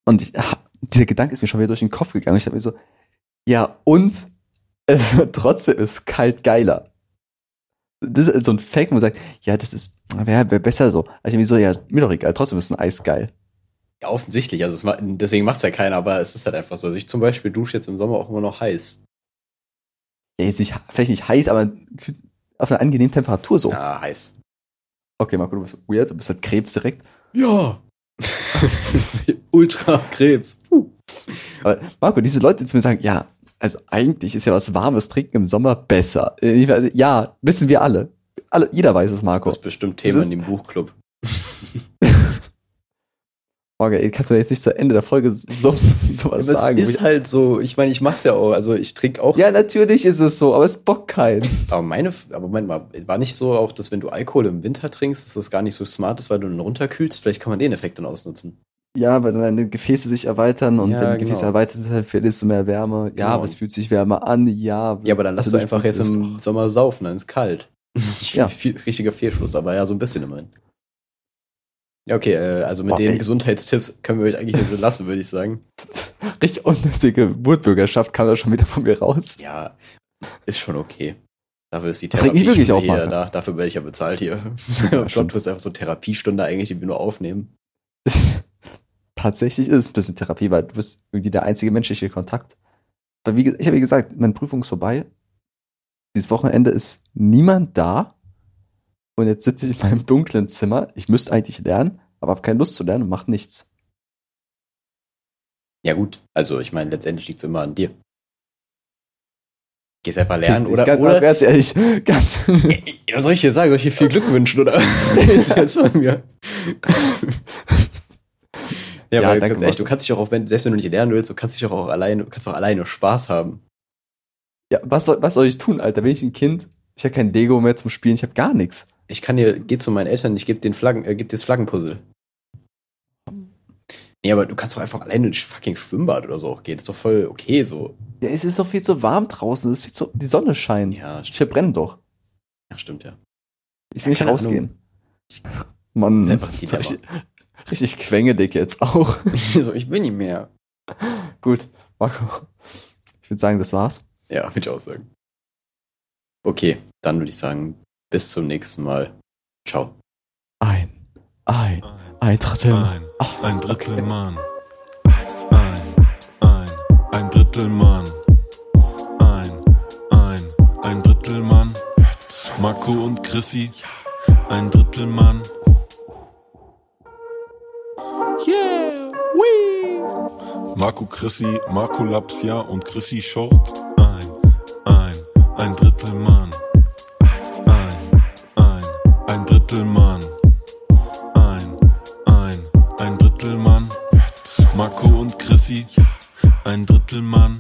Und ich, dieser Gedanke ist mir schon wieder durch den Kopf gegangen. Ich habe mir so, ja, und (laughs) es, trotzdem ist kalt geiler. Das ist so ein Fake, wo man sagt, ja, das ist, wäre wär besser so. Also ich hab mir so, ja, mir doch egal, trotzdem ist ein Eis geil. Ja, offensichtlich, also es, ma- deswegen macht's ja keiner, aber es ist halt einfach so. Also ich zum Beispiel dusche jetzt im Sommer auch immer noch heiß. Ja, jetzt nicht, vielleicht nicht heiß, aber auf einer angenehmen Temperatur so. Ja, heiß. Okay, Marco, du bist weird, du bist halt Krebs direkt. Ja. (laughs) Ultra Krebs. Puh. Aber Marco, diese Leute, die zu mir sagen, ja, also eigentlich ist ja was warmes Trinken im Sommer besser. Ja, wissen wir alle. alle jeder weiß es, Marco. Das ist bestimmt Thema Das in dem Buchclub. (laughs) Marco, ey, kannst du mir jetzt nicht zu Ende der Folge so, (laughs) sowas Das sagen? wo ist halt so, ich meine, ich mach's ja auch, also ich trinke auch. ja, natürlich ist es so, aber es bockt keinen. Aber meine, aber Moment mal, war nicht so auch, dass wenn du Alkohol im Winter trinkst, dass das gar nicht so smart ist, weil du dann runterkühlst? Vielleicht kann man den Effekt dann ausnutzen. Ja, weil dann deine Gefäße sich erweitern und Ja, wenn die Gefäße genau. erweitert sind, verlierst du mehr Wärme. Ja, Genau. aber es fühlt sich wärmer an, ja. Ja, aber dann lass Also du einfach jetzt im Sommer saufen, dann ist kalt. (laughs) Nicht Ja. viel, richtiger Fehlschluss, aber ja, so ein bisschen immerhin. Ja, okay, äh, also mit Boah, den ey. Gesundheitstipps können wir euch eigentlich jetzt so lassen, würde ich sagen. (laughs) Richtig unnötige Wutbürgerschaft kam da schon wieder von mir raus. Ja, ist schon okay. Dafür ist die Das mich wirklich auf, hier, da, dafür werde ich ja bezahlt hier. Ja, (laughs) Plot ist einfach so Therapiestunde eigentlich, die wir nur aufnehmen. Tatsächlich ist es ein bisschen Therapie, weil du bist irgendwie der einzige menschliche Kontakt. Weil wie, ich habe wie gesagt, meine Prüfung ist vorbei. Dieses Wochenende ist niemand da. Und jetzt sitze ich in meinem dunklen Zimmer. Ich müsste eigentlich lernen, aber habe keine Lust zu lernen und mache nichts. Ja gut, also ich meine, letztendlich liegt es immer an dir. Gehst einfach lernen oder, ganz, oder ganz ehrlich, ganz. (laughs) was soll ich dir sagen? Soll ich dir viel Glück wünschen oder? (laughs) Jetzt von mir? (laughs) ja, Ja, aber danke, ganz ehrlich, du kannst dich auch, auch wenn, selbst wenn du nicht lernen willst, du kannst dich auch, auch alleine, du kannst auch alleine Spaß haben. ja, was soll, was soll ich tun, Alter? Bin ich ein Kind? Ich habe kein Lego mehr zum Spielen, ich habe gar nichts. Ich kann dir, geh zu meinen Eltern, ich gebe den Flaggen, äh, geb dir das Flaggenpuzzle. Nee, aber du kannst doch einfach alleine ins fucking Schwimmbad oder so auch gehen. ist doch voll okay so. Ja, es ist doch viel zu warm draußen, es ist viel zu, die Sonne scheint. Ja, Ich verbrenne doch. ja stimmt ja. Ich will nicht Keine rausgehen. Mann, Ist einfach die richtig, quengelig jetzt auch. (laughs) so, ich bin nicht mehr. Gut, Marco. Ich würde sagen, das war's. Ja, würde ich auch sagen. Okay, dann würde ich sagen, bis zum nächsten Mal. Ciao. Ein, ein, ein Drittel. Ein, Ah, ein Drittel okay. Mann. Ein, ein, ein Drittel Mann. Ein, ein, ein Drittel Mann. Marco und Chrissy. Ein Drittel Mann. Wee. Marco Chrissy, Marco Lapsia und Chrissy Short. Ein, ein, ein Drittel Mann. Ein, ein, ein Drittel Mann. Ein, ein, ein Drittel Mann. Marco und Chrissy, ein Drittel Mann.